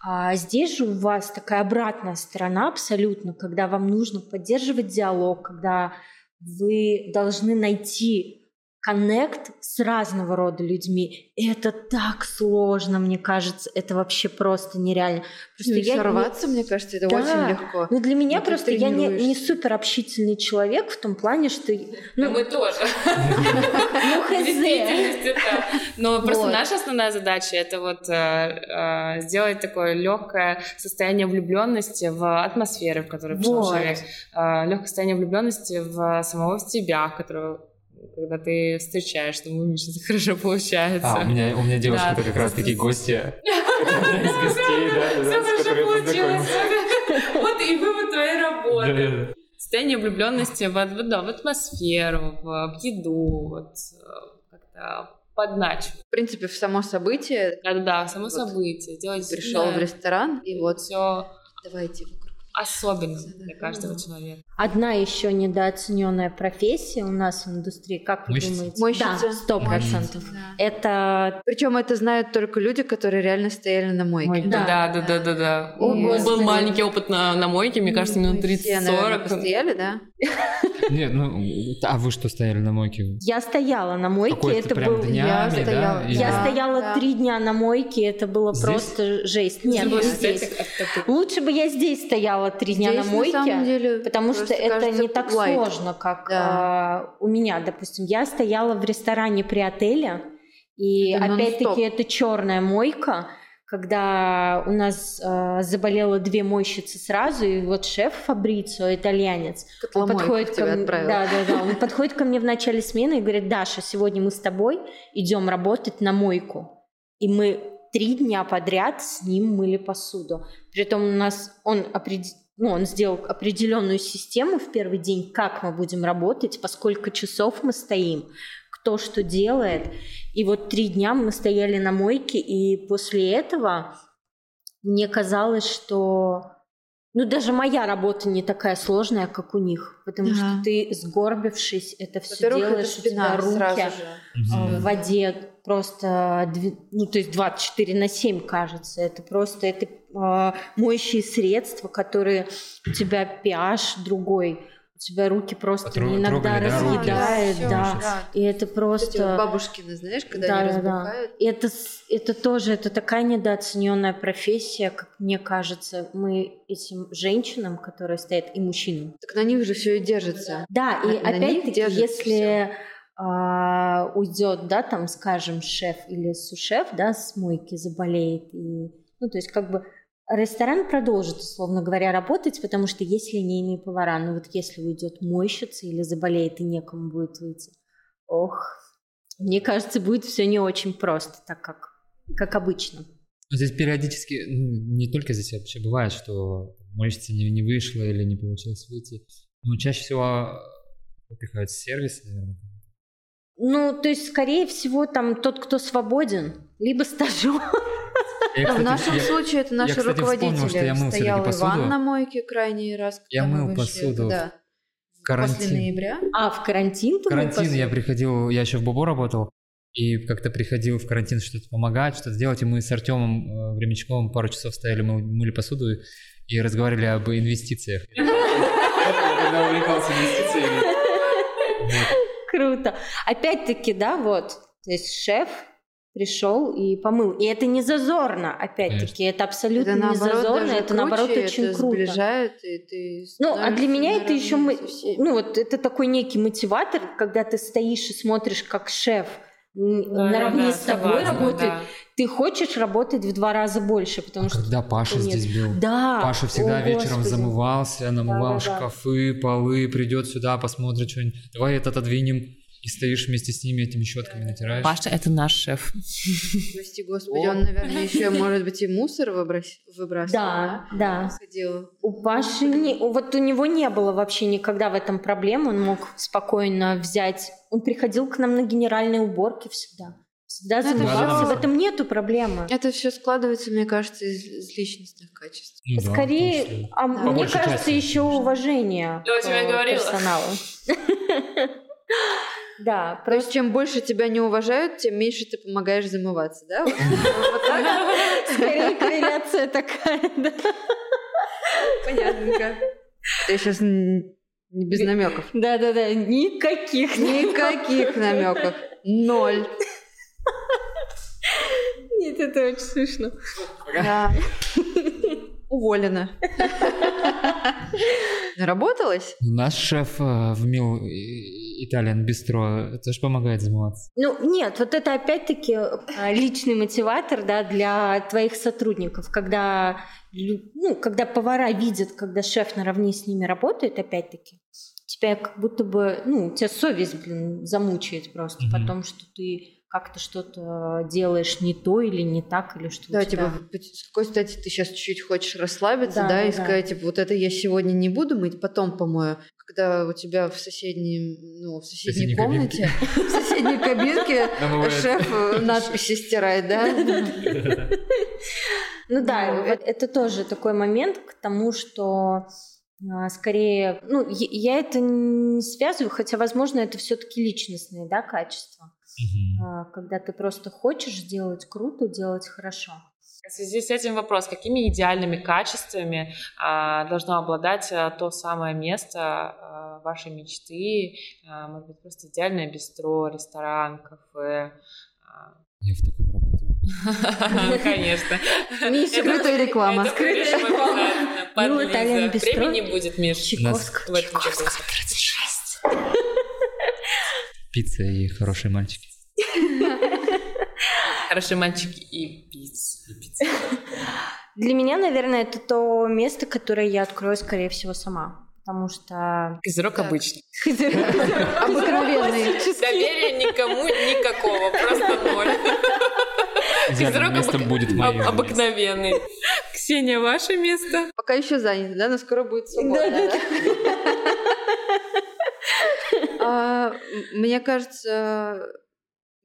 [SPEAKER 1] А здесь же у вас такая обратная сторона абсолютно, когда вам нужно поддерживать диалог, когда вы должны найти коннект с разного рода людьми. И это так сложно, мне кажется, это вообще просто нереально. Просто
[SPEAKER 4] Ну
[SPEAKER 1] я не-
[SPEAKER 4] сорваться, мне кажется, это
[SPEAKER 1] Да.
[SPEAKER 4] очень легко.
[SPEAKER 1] ну, для меня
[SPEAKER 4] Ну, ты
[SPEAKER 1] просто я не, не супер общительный человек в том плане, что ну,
[SPEAKER 2] мы тоже.
[SPEAKER 1] ну хз.
[SPEAKER 2] Да. Но просто наша основная задача это вот э, э, сделать такое легкое состояние влюбленности в атмосферу, в которой пришел человек, легкое состояние влюбленности в самого себя, которого когда ты встречаешь, что у Миши это хорошо получается.
[SPEAKER 3] А, у меня, у меня девушка
[SPEAKER 2] Да.
[SPEAKER 3] это как раз таки гостья. Одна из гостей, да, да, с
[SPEAKER 2] хорошо
[SPEAKER 3] которой познакомился.
[SPEAKER 2] Вот и вывод твоей работы. Состояние влюбленности в, в- да, в атмосферу, в, в еду, вот, э, как-то подначивать.
[SPEAKER 4] В принципе, в само событие
[SPEAKER 2] Да-да-да, само
[SPEAKER 4] Вот.
[SPEAKER 2] событие. Делать
[SPEAKER 4] пришел в ресторан, и вот
[SPEAKER 2] все
[SPEAKER 4] давайте.
[SPEAKER 2] Особенным для каждого человека.
[SPEAKER 1] Одна еще недооцененная профессия у нас в индустрии, как вы
[SPEAKER 3] Мышцы.
[SPEAKER 1] думаете?
[SPEAKER 4] Мышцы.
[SPEAKER 1] Да, сто процентов.
[SPEAKER 4] Да.
[SPEAKER 1] Это
[SPEAKER 4] Причем это знают только люди, которые реально стояли на мойке.
[SPEAKER 1] Мойке.
[SPEAKER 2] Да,
[SPEAKER 1] Да.
[SPEAKER 2] да, да, да, да.
[SPEAKER 1] О,
[SPEAKER 2] Был
[SPEAKER 1] Господи.
[SPEAKER 2] маленький опыт на, на мойке, мне кажется, минут
[SPEAKER 4] Мы все, наверное,
[SPEAKER 2] 30-40.
[SPEAKER 4] постояли, да?
[SPEAKER 3] Нет, ну, а вы что стояли на мойке?
[SPEAKER 1] я стояла на мойке, это был
[SPEAKER 3] да?
[SPEAKER 4] стояла.
[SPEAKER 1] Я стояла три дня на мойке, это было просто жесть. Нет, здесь. Лучше бы я здесь стояла три дня
[SPEAKER 4] Здесь,
[SPEAKER 1] на мойке,
[SPEAKER 4] самом деле,
[SPEAKER 1] потому что это
[SPEAKER 4] кажется,
[SPEAKER 1] не так
[SPEAKER 4] лайт.
[SPEAKER 1] сложно, как
[SPEAKER 4] Да.
[SPEAKER 1] а, у меня, допустим. Я стояла в ресторане при отеле, и опять-таки это черная мойка, когда у нас а, заболело две мойщицы сразу, и вот шеф Фабрицио, итальянец, он подходит ко мне,
[SPEAKER 4] отправил.
[SPEAKER 1] да, да, да, он подходит ко мне в начале смены и говорит, Даша, сегодня мы с тобой идем работать на мойку, и мы три дня подряд с ним мыли посуду. Притом у нас он определ- ну, он сделал определенную систему в первый день, как мы будем работать, по сколько часов мы стоим, кто что делает. И вот три дня мы стояли на мойке, и после этого мне казалось, что ну, даже моя работа не такая сложная, как у них, потому
[SPEAKER 4] Да.
[SPEAKER 1] что ты, сгорбившись, это все
[SPEAKER 4] Во-первых, это
[SPEAKER 1] делаешь, у тебя руки
[SPEAKER 4] сразу же.
[SPEAKER 3] Мгм.
[SPEAKER 1] в воде просто, ну, то есть 24 на 7, кажется. Это просто это а, моющие средства, которые у тебя pH другой, у тебя руки просто
[SPEAKER 3] Потру-
[SPEAKER 1] иногда
[SPEAKER 3] трогали, да,
[SPEAKER 1] разъедает, да.
[SPEAKER 4] да.
[SPEAKER 1] И это
[SPEAKER 4] эти вот
[SPEAKER 1] просто...
[SPEAKER 4] бабушкины, знаешь, когда
[SPEAKER 1] Да,
[SPEAKER 4] они
[SPEAKER 1] да, да.
[SPEAKER 4] разбухают.
[SPEAKER 1] И это, это тоже, это такая недооцененная профессия, как мне кажется, мы этим женщинам, которые стоят, и мужчинам,
[SPEAKER 4] Так на них же все и держится.
[SPEAKER 1] да,
[SPEAKER 4] На-
[SPEAKER 1] и опять-таки, если а, уйдет, да, там, скажем, шеф или сушеф, да, с мойки заболеет, и, ну, то есть как бы ресторан продолжит, условно говоря, работать, потому что есть линейные повара, но вот если уйдет мойщица или заболеет и некому будет выйти, ох, мне кажется, будет все не очень просто, так как, как обычно.
[SPEAKER 3] Ну, Здесь периодически, ну, не только здесь вообще бывает, что мышца не, не вышла или не получилось выйти. Но чаще всего выпихают с сервиса, наверное.
[SPEAKER 1] Ну, то есть, скорее всего, там тот, кто свободен, либо стажер.
[SPEAKER 3] Я,
[SPEAKER 4] Но в
[SPEAKER 3] кстати,
[SPEAKER 4] нашем
[SPEAKER 3] я-
[SPEAKER 4] случае это наши
[SPEAKER 3] кстати, вспомнил,
[SPEAKER 4] руководители.
[SPEAKER 3] что я мыл
[SPEAKER 4] Стоял
[SPEAKER 3] посуду.
[SPEAKER 4] Иван на мойке крайний раз, когда
[SPEAKER 3] Я
[SPEAKER 4] мы
[SPEAKER 3] мыл посуду
[SPEAKER 4] Да.
[SPEAKER 3] в карантин.
[SPEAKER 4] После ноября.
[SPEAKER 1] А, в карантин? ты
[SPEAKER 3] карантин
[SPEAKER 1] выпас-
[SPEAKER 3] я приходил, я еще в Бобо работал, и как-то приходил в карантин что-то помогать, что-то делать, и мы с Артемом э, Времечковым пару часов стояли, мы мыли посуду и- разговаривали об инвестициях. Я Когда увлекался инвестициями.
[SPEAKER 1] Круто. Опять-таки, да, вот, то есть шеф пришел и помыл. И это не зазорно, опять-таки, это абсолютно
[SPEAKER 4] Это
[SPEAKER 1] не
[SPEAKER 4] наоборот
[SPEAKER 1] зазорно,
[SPEAKER 4] даже
[SPEAKER 1] это наоборот
[SPEAKER 4] круче,
[SPEAKER 1] очень
[SPEAKER 4] это
[SPEAKER 1] круто.
[SPEAKER 4] сближает, и ты
[SPEAKER 1] Ну, а для меня это еще, ну вот это такой некий мотиватор, когда ты стоишь и смотришь, как шеф м, наравне
[SPEAKER 2] Да-да-да,
[SPEAKER 1] с тобой
[SPEAKER 2] согласна,
[SPEAKER 1] работает,
[SPEAKER 2] да.
[SPEAKER 1] ты хочешь работать в два раза больше, потому
[SPEAKER 3] А
[SPEAKER 1] что
[SPEAKER 3] когда Паша
[SPEAKER 1] нет.
[SPEAKER 3] здесь был?
[SPEAKER 1] да,
[SPEAKER 3] Паша всегда
[SPEAKER 1] о,
[SPEAKER 3] вечером
[SPEAKER 1] Господи.
[SPEAKER 3] замывался, намывал
[SPEAKER 1] Да-да-да.
[SPEAKER 3] шкафы, полы, придет сюда, посмотрит что-нибудь. Давай этот отодвинем. И стоишь вместе с ними этими щетками натираешь.
[SPEAKER 2] Паша — это наш шеф.
[SPEAKER 4] Прости, господи, он, наверное, еще, может быть, и мусор выбрасывал.
[SPEAKER 1] Да, да. У Паши, не- вот у него не было вообще никогда в этом проблем, он мог спокойно взять, он приходил к нам на генеральные уборки всегда. Всегда
[SPEAKER 4] Ну,
[SPEAKER 3] всё-
[SPEAKER 1] в этом нету проблемы.
[SPEAKER 4] Это все складывается, мне кажется, из, из личностных качеств.
[SPEAKER 3] Ну да,
[SPEAKER 1] Скорее,
[SPEAKER 3] числе.
[SPEAKER 1] а
[SPEAKER 4] Да.
[SPEAKER 1] мне кажется,
[SPEAKER 3] части,
[SPEAKER 1] еще
[SPEAKER 3] конечно.
[SPEAKER 1] уважение
[SPEAKER 2] Я тебе
[SPEAKER 1] к персоналу. Да,
[SPEAKER 4] То есть, чем больше тебя не уважают, тем меньше ты помогаешь замываться, да?
[SPEAKER 1] Скорее корреляция такая, да.
[SPEAKER 4] Понятненько. Я сейчас не без намеков.
[SPEAKER 1] Да-да-да, никаких.
[SPEAKER 4] Никаких намеков. Ноль.
[SPEAKER 1] Нет, это очень смешно.
[SPEAKER 4] Да. Уволена. Наработалась?
[SPEAKER 3] Наш шеф э, в МИЛ и- Италиан Бистро тоже помогает замываться?
[SPEAKER 1] Ну, нет, вот это опять-таки а, личный мотиватор, да, для твоих сотрудников, когда, ну, когда повара видят, когда шеф наравне с ними работает, опять-таки, тебя как будто бы, ну, тебя совесть, блин, замучает просто mm-hmm. потом, что ты как-то что-то делаешь не то или не так, или что
[SPEAKER 4] Да,
[SPEAKER 1] тебя...
[SPEAKER 4] типа, с какой стати ты сейчас чуть-чуть хочешь расслабиться, да, да и да. сказать, типа, вот это я сегодня не буду мыть, потом помою. Когда у тебя в соседней, ну, в соседней, соседней комнате, в соседней кабинке шеф э, надписи стирает, да?
[SPEAKER 1] Ну да, это тоже такой момент к тому, что а, скорее, ну, я это не связываю, хотя, возможно, это все-таки личностные, да, качества. Угу. Когда ты просто хочешь делать круто, делать хорошо.
[SPEAKER 2] В связи с этим вопрос, какими идеальными качествами а, должно обладать а, то самое место а, вашей мечты, а, может быть, просто идеальное бистро, ресторан, кафе?
[SPEAKER 3] А... Я в таком работаю.
[SPEAKER 2] Конечно.
[SPEAKER 4] Скрытая реклама.
[SPEAKER 2] Ну, Италиан бистро. Времени будет, Миш.
[SPEAKER 1] Чайковского. 36.
[SPEAKER 3] Пицца и хорошие мальчики.
[SPEAKER 2] Хорошие мальчики и пицца.
[SPEAKER 1] Для меня, наверное, это то место, которое я открою, скорее всего, сама. Потому что...
[SPEAKER 2] Козерог обычный.
[SPEAKER 4] Обыкновенный.
[SPEAKER 2] Доверия никому никакого, просто ноль.
[SPEAKER 3] Козерог место будет мое
[SPEAKER 2] Обыкновенный. Ксения, ваше место?
[SPEAKER 4] Пока еще занято, да? Но скоро будет свободно. А, мне кажется,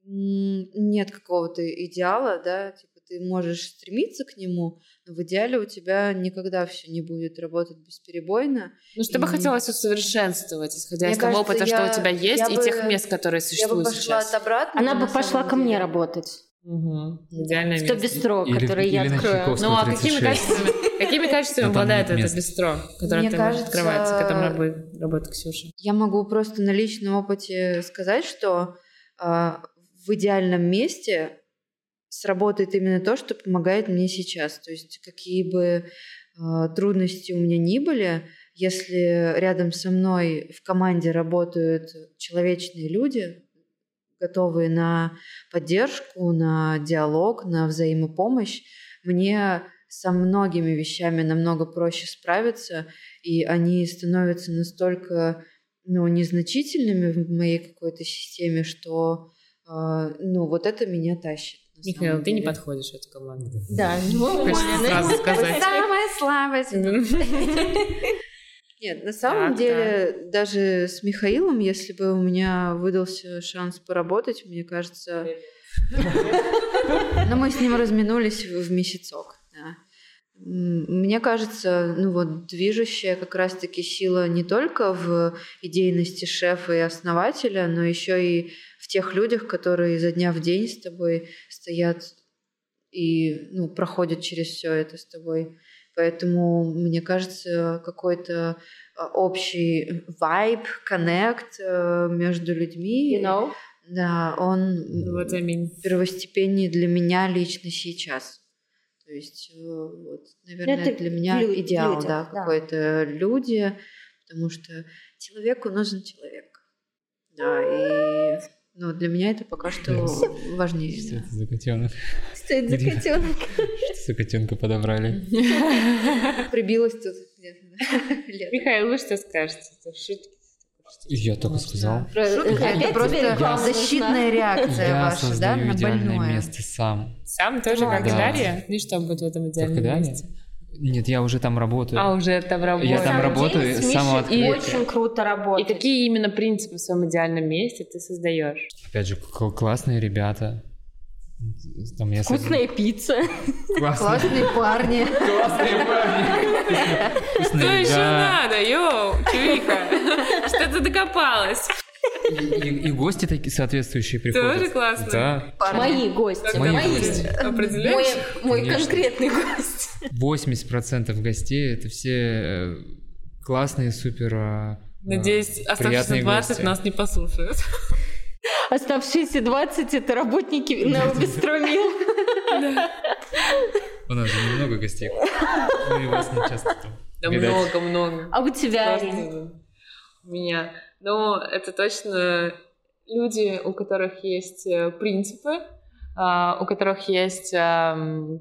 [SPEAKER 4] нет какого-то идеала, да, типа ты можешь стремиться к нему, но в идеале у тебя никогда все не будет работать бесперебойно.
[SPEAKER 2] Ну, что и... бы хотелось усовершенствовать, исходя мне из того опыта, я, что у тебя есть, и бы, тех мест, которые существуют
[SPEAKER 4] я бы пошла
[SPEAKER 2] сейчас.
[SPEAKER 4] От обратного,
[SPEAKER 1] Она бы пошла ко мне работать.
[SPEAKER 2] Угу. Идеальное
[SPEAKER 1] в то бистро, которое я открою.
[SPEAKER 2] Ну а какими качествами, какими качествами обладает это бистро, которое Мне ты кажется, открывается, которым работает, работает Ксюша?
[SPEAKER 4] Я могу просто на личном опыте сказать, что э, в идеальном месте сработает именно то, что помогает мне сейчас. То есть какие бы э, трудности у меня ни были, если рядом со мной в команде работают человечные люди, готовые на поддержку, на диалог, на взаимопомощь, мне со многими вещами намного проще справиться, и они становятся настолько ну, незначительными в моей какой-то системе, что ну, вот это меня тащит.
[SPEAKER 2] Михаил, ты не подходишь в эту команду.
[SPEAKER 1] Да,
[SPEAKER 2] хочется сразу сказать.
[SPEAKER 4] Самая слабость. Нет, на самом так, деле, да. даже с Михаилом, если бы у меня выдался шанс поработать, мне кажется... Но мы с ним разминулись в месяцок. Мне кажется, ну вот движущая как раз-таки сила не только в идейности шефа и основателя, но еще и в тех людях, которые изо дня в день с тобой стоят и ну, проходят через все это с тобой. Поэтому, мне кажется, какой-то а, общий vibe, connect э, между людьми.
[SPEAKER 1] You know?
[SPEAKER 4] Да, он
[SPEAKER 2] вот I mean.
[SPEAKER 4] первостепенней для меня лично сейчас. То есть, э, вот, наверное, Это для меня лю- идеал, людях, да, да. какой-то люди, потому что человеку нужен человек. Да, и ну, для меня это пока что важнее.
[SPEAKER 3] Что это за котенок?
[SPEAKER 1] Что это за котенок?
[SPEAKER 3] Что за котенка подобрали?
[SPEAKER 4] Прибилась тут.
[SPEAKER 2] Михаил, вы что скажете? Это шутки.
[SPEAKER 3] Я только сказал.
[SPEAKER 4] Это просто защитная реакция ваша, да, на больное.
[SPEAKER 3] место сам.
[SPEAKER 2] Сам тоже, как Дарья? Ну что будет в этом идеальном месте?
[SPEAKER 3] Нет, я уже там работаю.
[SPEAKER 2] А, уже там работаю.
[SPEAKER 3] Я там работаю с самого
[SPEAKER 1] открытия. И очень круто работать.
[SPEAKER 2] И какие именно принципы в своем идеальном месте ты создаешь?
[SPEAKER 3] Опять же, классные ребята.
[SPEAKER 1] Там я Вкусная сад... пицца.
[SPEAKER 4] Классные парни.
[SPEAKER 3] Классные парни.
[SPEAKER 2] Что еще надо, йоу, чувика? Что ты докопалась?
[SPEAKER 3] И, и, гости такие соответствующие приходят.
[SPEAKER 2] Тоже классно.
[SPEAKER 3] Да.
[SPEAKER 1] Мои гости.
[SPEAKER 3] Мои, Мои гости.
[SPEAKER 2] Определяешь?
[SPEAKER 1] Мой, мой конкретный гость.
[SPEAKER 3] 80% гостей это все э, классные, супер а,
[SPEAKER 2] Надеюсь, оставшиеся 20 гости. нас не послушают.
[SPEAKER 1] Оставшиеся 20 это работники Необестромил.
[SPEAKER 3] У нас же немного гостей. Мы вас не часто там.
[SPEAKER 2] Да много-много.
[SPEAKER 1] А у тебя?
[SPEAKER 2] У меня Ну, это точно люди, у которых есть э, принципы, а, у которых есть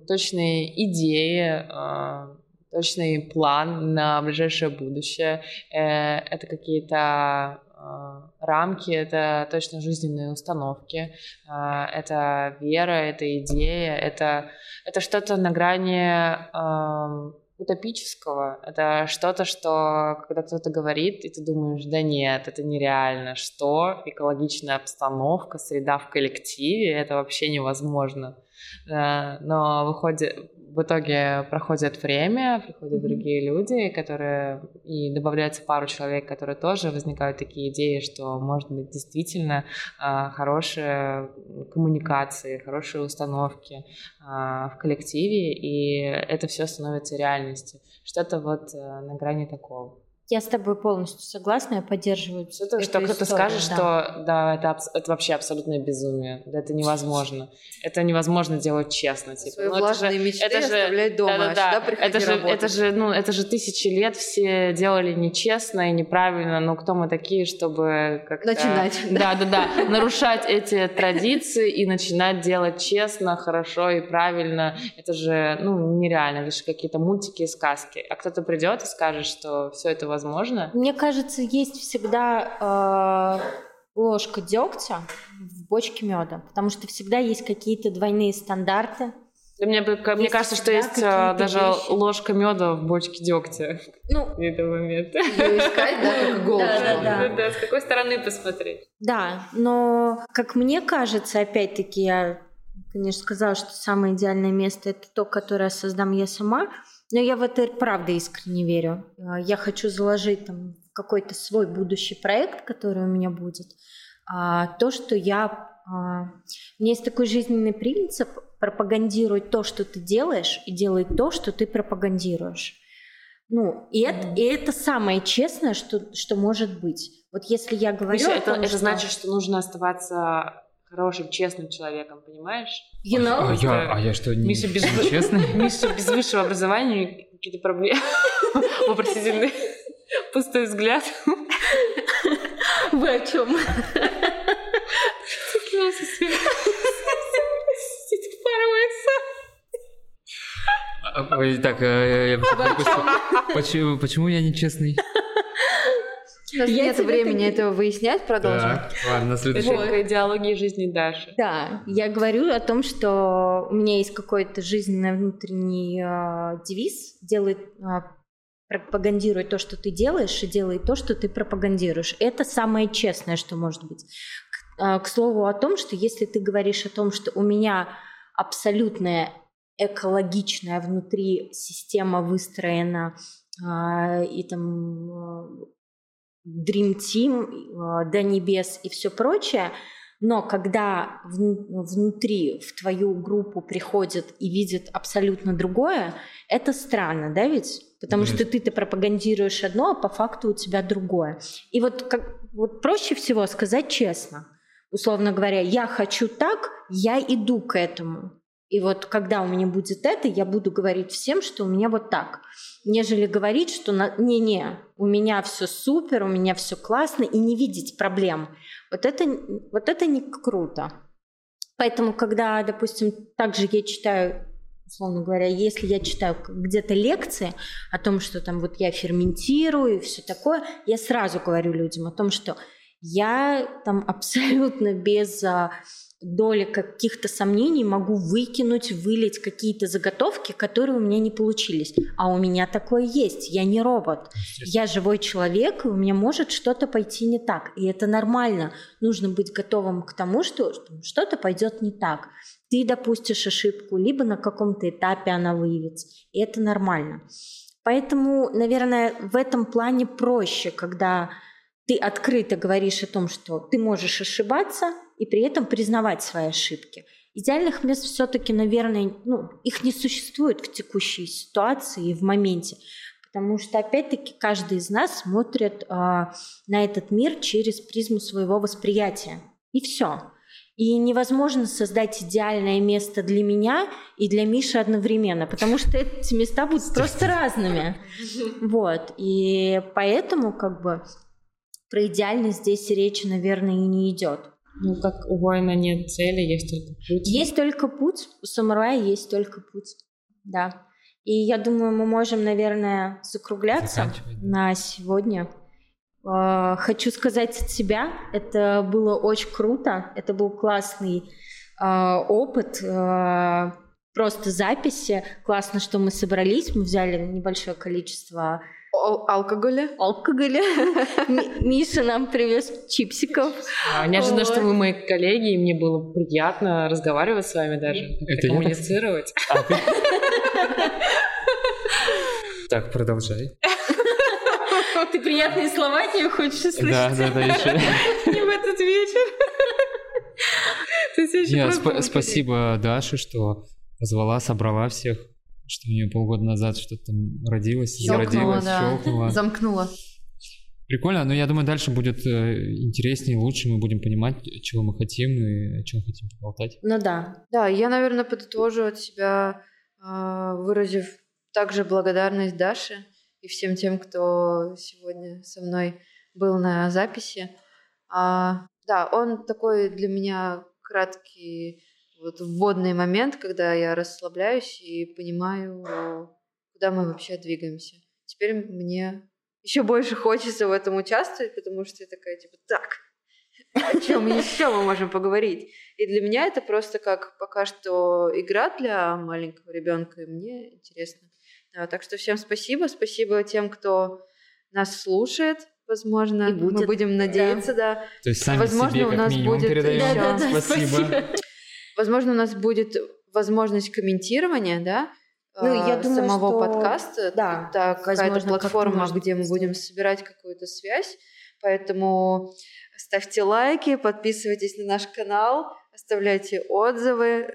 [SPEAKER 2] точные идеи, а, точный план на ближайшее будущее. Э, это какие-то а, рамки, это точно жизненные установки, это вера, это идея, это, это что-то на грани утопического. Это что-то, что когда кто-то говорит, и ты думаешь, да нет, это нереально. Что? Экологичная обстановка, среда в коллективе, это вообще невозможно. Э, но выходит, в итоге проходит время, приходят другие люди, которые и добавляется пару человек, которые тоже возникают такие идеи, что может быть действительно э, хорошие коммуникации, хорошие установки э, в коллективе, и это все становится реальностью. Что-то вот э, на грани такого.
[SPEAKER 1] Я с тобой полностью согласна, я поддерживаю.
[SPEAKER 2] Что-то, что кто-то скажет, да. что да, это, это вообще абсолютное безумие, да, это невозможно. Это невозможно делать честно. Типа.
[SPEAKER 4] Свои ну, влажные это же, мечты это же, оставлять дома, да, да, да.
[SPEAKER 2] это же, это же, ну, это же тысячи лет все делали нечестно и неправильно, но кто мы такие, чтобы как-то...
[SPEAKER 4] Начинать.
[SPEAKER 2] Да, да, да, нарушать эти традиции и начинать делать честно, хорошо и правильно. Это же, ну, нереально, это же какие-то мультики и сказки. А кто-то придет и скажет, что все это возможно?
[SPEAKER 1] Мне кажется, есть всегда э, ложка дегтя в бочке меда, потому что всегда есть какие-то двойные стандарты.
[SPEAKER 2] Для меня, мне кажется, что есть а, даже вещи. ложка меда в бочке дегтя. Ну, в этот момент.
[SPEAKER 4] искать, да, как иголку. Да,
[SPEAKER 2] да, да. да, с какой стороны посмотреть.
[SPEAKER 1] Да, но, как мне кажется, опять-таки, я, конечно, сказала, что самое идеальное место — это то, которое создам я сама — но я в это правда искренне верю. А, я хочу заложить там какой-то свой будущий проект, который у меня будет. А, то, что я... А, у меня есть такой жизненный принцип пропагандировать то, что ты делаешь, и делать то, что ты пропагандируешь. Ну, и это, и это самое честное, что, что может быть. Вот если я говорю...
[SPEAKER 2] Это, это что... значит, что нужно оставаться хорошим, честным человеком, понимаешь?
[SPEAKER 1] You know?
[SPEAKER 3] А я, а я что, не,
[SPEAKER 2] Миша без,
[SPEAKER 3] не честный?
[SPEAKER 2] Миша без высшего образования, какие-то проблемы, вопросительный, пустой взгляд.
[SPEAKER 1] Вы о чем?
[SPEAKER 3] Так, почему, почему я нечестный?
[SPEAKER 4] У нас я нет времени так... этого выяснять, продолжим.
[SPEAKER 3] Да, ладно, следующий.
[SPEAKER 2] Вот. идеология жизни Даши.
[SPEAKER 1] Да, я говорю о том, что у меня есть какой-то жизненный внутренний э, девиз, делай, э, пропагандируй то, что ты делаешь, и делай то, что ты пропагандируешь. Это самое честное, что может быть. К, э, к слову о том, что если ты говоришь о том, что у меня абсолютная экологичная внутри система выстроена, и там Dream Team, э, до небес и все прочее, но когда внутри в твою группу приходят и видят абсолютно другое, это странно, да ведь? Потому что ты-то пропагандируешь одно, а по факту у тебя другое. И вот, как, вот проще всего сказать честно. Условно говоря, я хочу так, я иду к этому. И вот когда у меня будет это, я буду говорить всем, что у меня вот так нежели говорить, что не-не, у меня все супер, у меня все классно, и не видеть проблем. Вот это, вот это не круто. Поэтому, когда, допустим, также я читаю, условно говоря, если я читаю где-то лекции о том, что там вот я ферментирую и все такое, я сразу говорю людям о том, что я там абсолютно без доли каких-то сомнений могу выкинуть, вылить какие-то заготовки, которые у меня не получились. А у меня такое есть. Я не робот. Я живой человек, и у меня может что-то пойти не так. И это нормально. Нужно быть готовым к тому, что что-то пойдет не так. Ты допустишь ошибку, либо на каком-то этапе она выявится. И это нормально. Поэтому, наверное, в этом плане проще, когда ты открыто говоришь о том, что ты можешь ошибаться, и при этом признавать свои ошибки. Идеальных мест все-таки, наверное, ну, их не существует в текущей ситуации и в моменте, потому что, опять-таки, каждый из нас смотрит э, на этот мир через призму своего восприятия. И все. И невозможно создать идеальное место для меня и для Миши одновременно, потому что эти места будут просто разными. Вот. И поэтому, как бы, про идеальность здесь речи, наверное, и не идет.
[SPEAKER 2] Ну, как у воина нет цели, есть только путь.
[SPEAKER 1] Есть только путь, у самурая есть только путь, да. И я думаю, мы можем, наверное, закругляться на сегодня. А, хочу сказать от себя, это было очень круто, это был классный а, опыт, а, просто записи. Классно, что мы собрались, мы взяли небольшое количество
[SPEAKER 4] алкоголя.
[SPEAKER 1] Алкоголя. Миша нам привез чипсиков.
[SPEAKER 2] Неожиданно, что вы мои коллеги, и мне было приятно разговаривать с вами даже, Это коммуницировать.
[SPEAKER 3] Так, продолжай.
[SPEAKER 1] Ты приятные слова не хочешь слышать?
[SPEAKER 3] Да, да, да, еще.
[SPEAKER 2] Не в этот вечер.
[SPEAKER 3] Нет, спасибо Даше, что позвала, собрала всех, что у нее полгода назад что-то там родилось,
[SPEAKER 4] щелкнула,
[SPEAKER 3] зародилось,
[SPEAKER 4] да. щелкнуло. Замкнула.
[SPEAKER 3] Прикольно, но я думаю, дальше будет э, интереснее, лучше, мы будем понимать, чего мы хотим и о чем хотим поболтать.
[SPEAKER 1] Ну да.
[SPEAKER 4] Да, я, наверное, подытожу от себя, а, выразив также благодарность Даше и всем тем, кто сегодня со мной был на записи. А, да, он такой для меня краткий вот вводный момент, когда я расслабляюсь и понимаю, куда мы вообще двигаемся. Теперь мне еще больше хочется в этом участвовать, потому что я такая, типа, так, о чем еще мы можем поговорить? И для меня это просто как пока что игра для маленького ребенка, и мне интересно. Да, так что всем спасибо, спасибо тем, кто нас слушает, возможно, и будет. мы будем надеяться, да. да.
[SPEAKER 3] То есть сами возможно, себе как у нас будет передаем. Да, да, да, спасибо. спасибо.
[SPEAKER 4] Возможно, у нас будет возможность комментирования, да, ну, я думаю, самого что... подкаста.
[SPEAKER 1] Да,
[SPEAKER 4] это какая-то платформа, где мы будем собирать какую-то связь. Поэтому ставьте лайки, подписывайтесь на наш канал, оставляйте отзывы.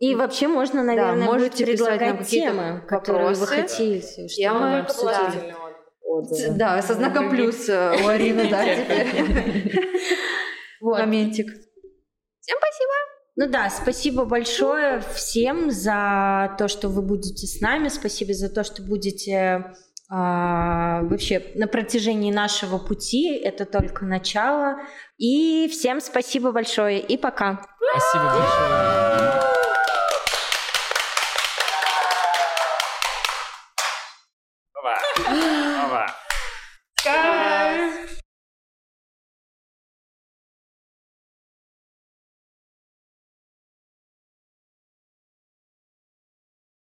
[SPEAKER 1] И вообще можно, наверное, да, можете предлагать нам темы, которые вы хотите,
[SPEAKER 4] чтобы мы обсудили. Да, со знаком плюс э, у Арины, да, теперь. Моментик.
[SPEAKER 1] Ну да, спасибо большое всем за то, что вы будете с нами, спасибо за то, что будете а, вообще на протяжении нашего пути. Это только начало. И всем спасибо большое и пока.
[SPEAKER 3] Спасибо большое.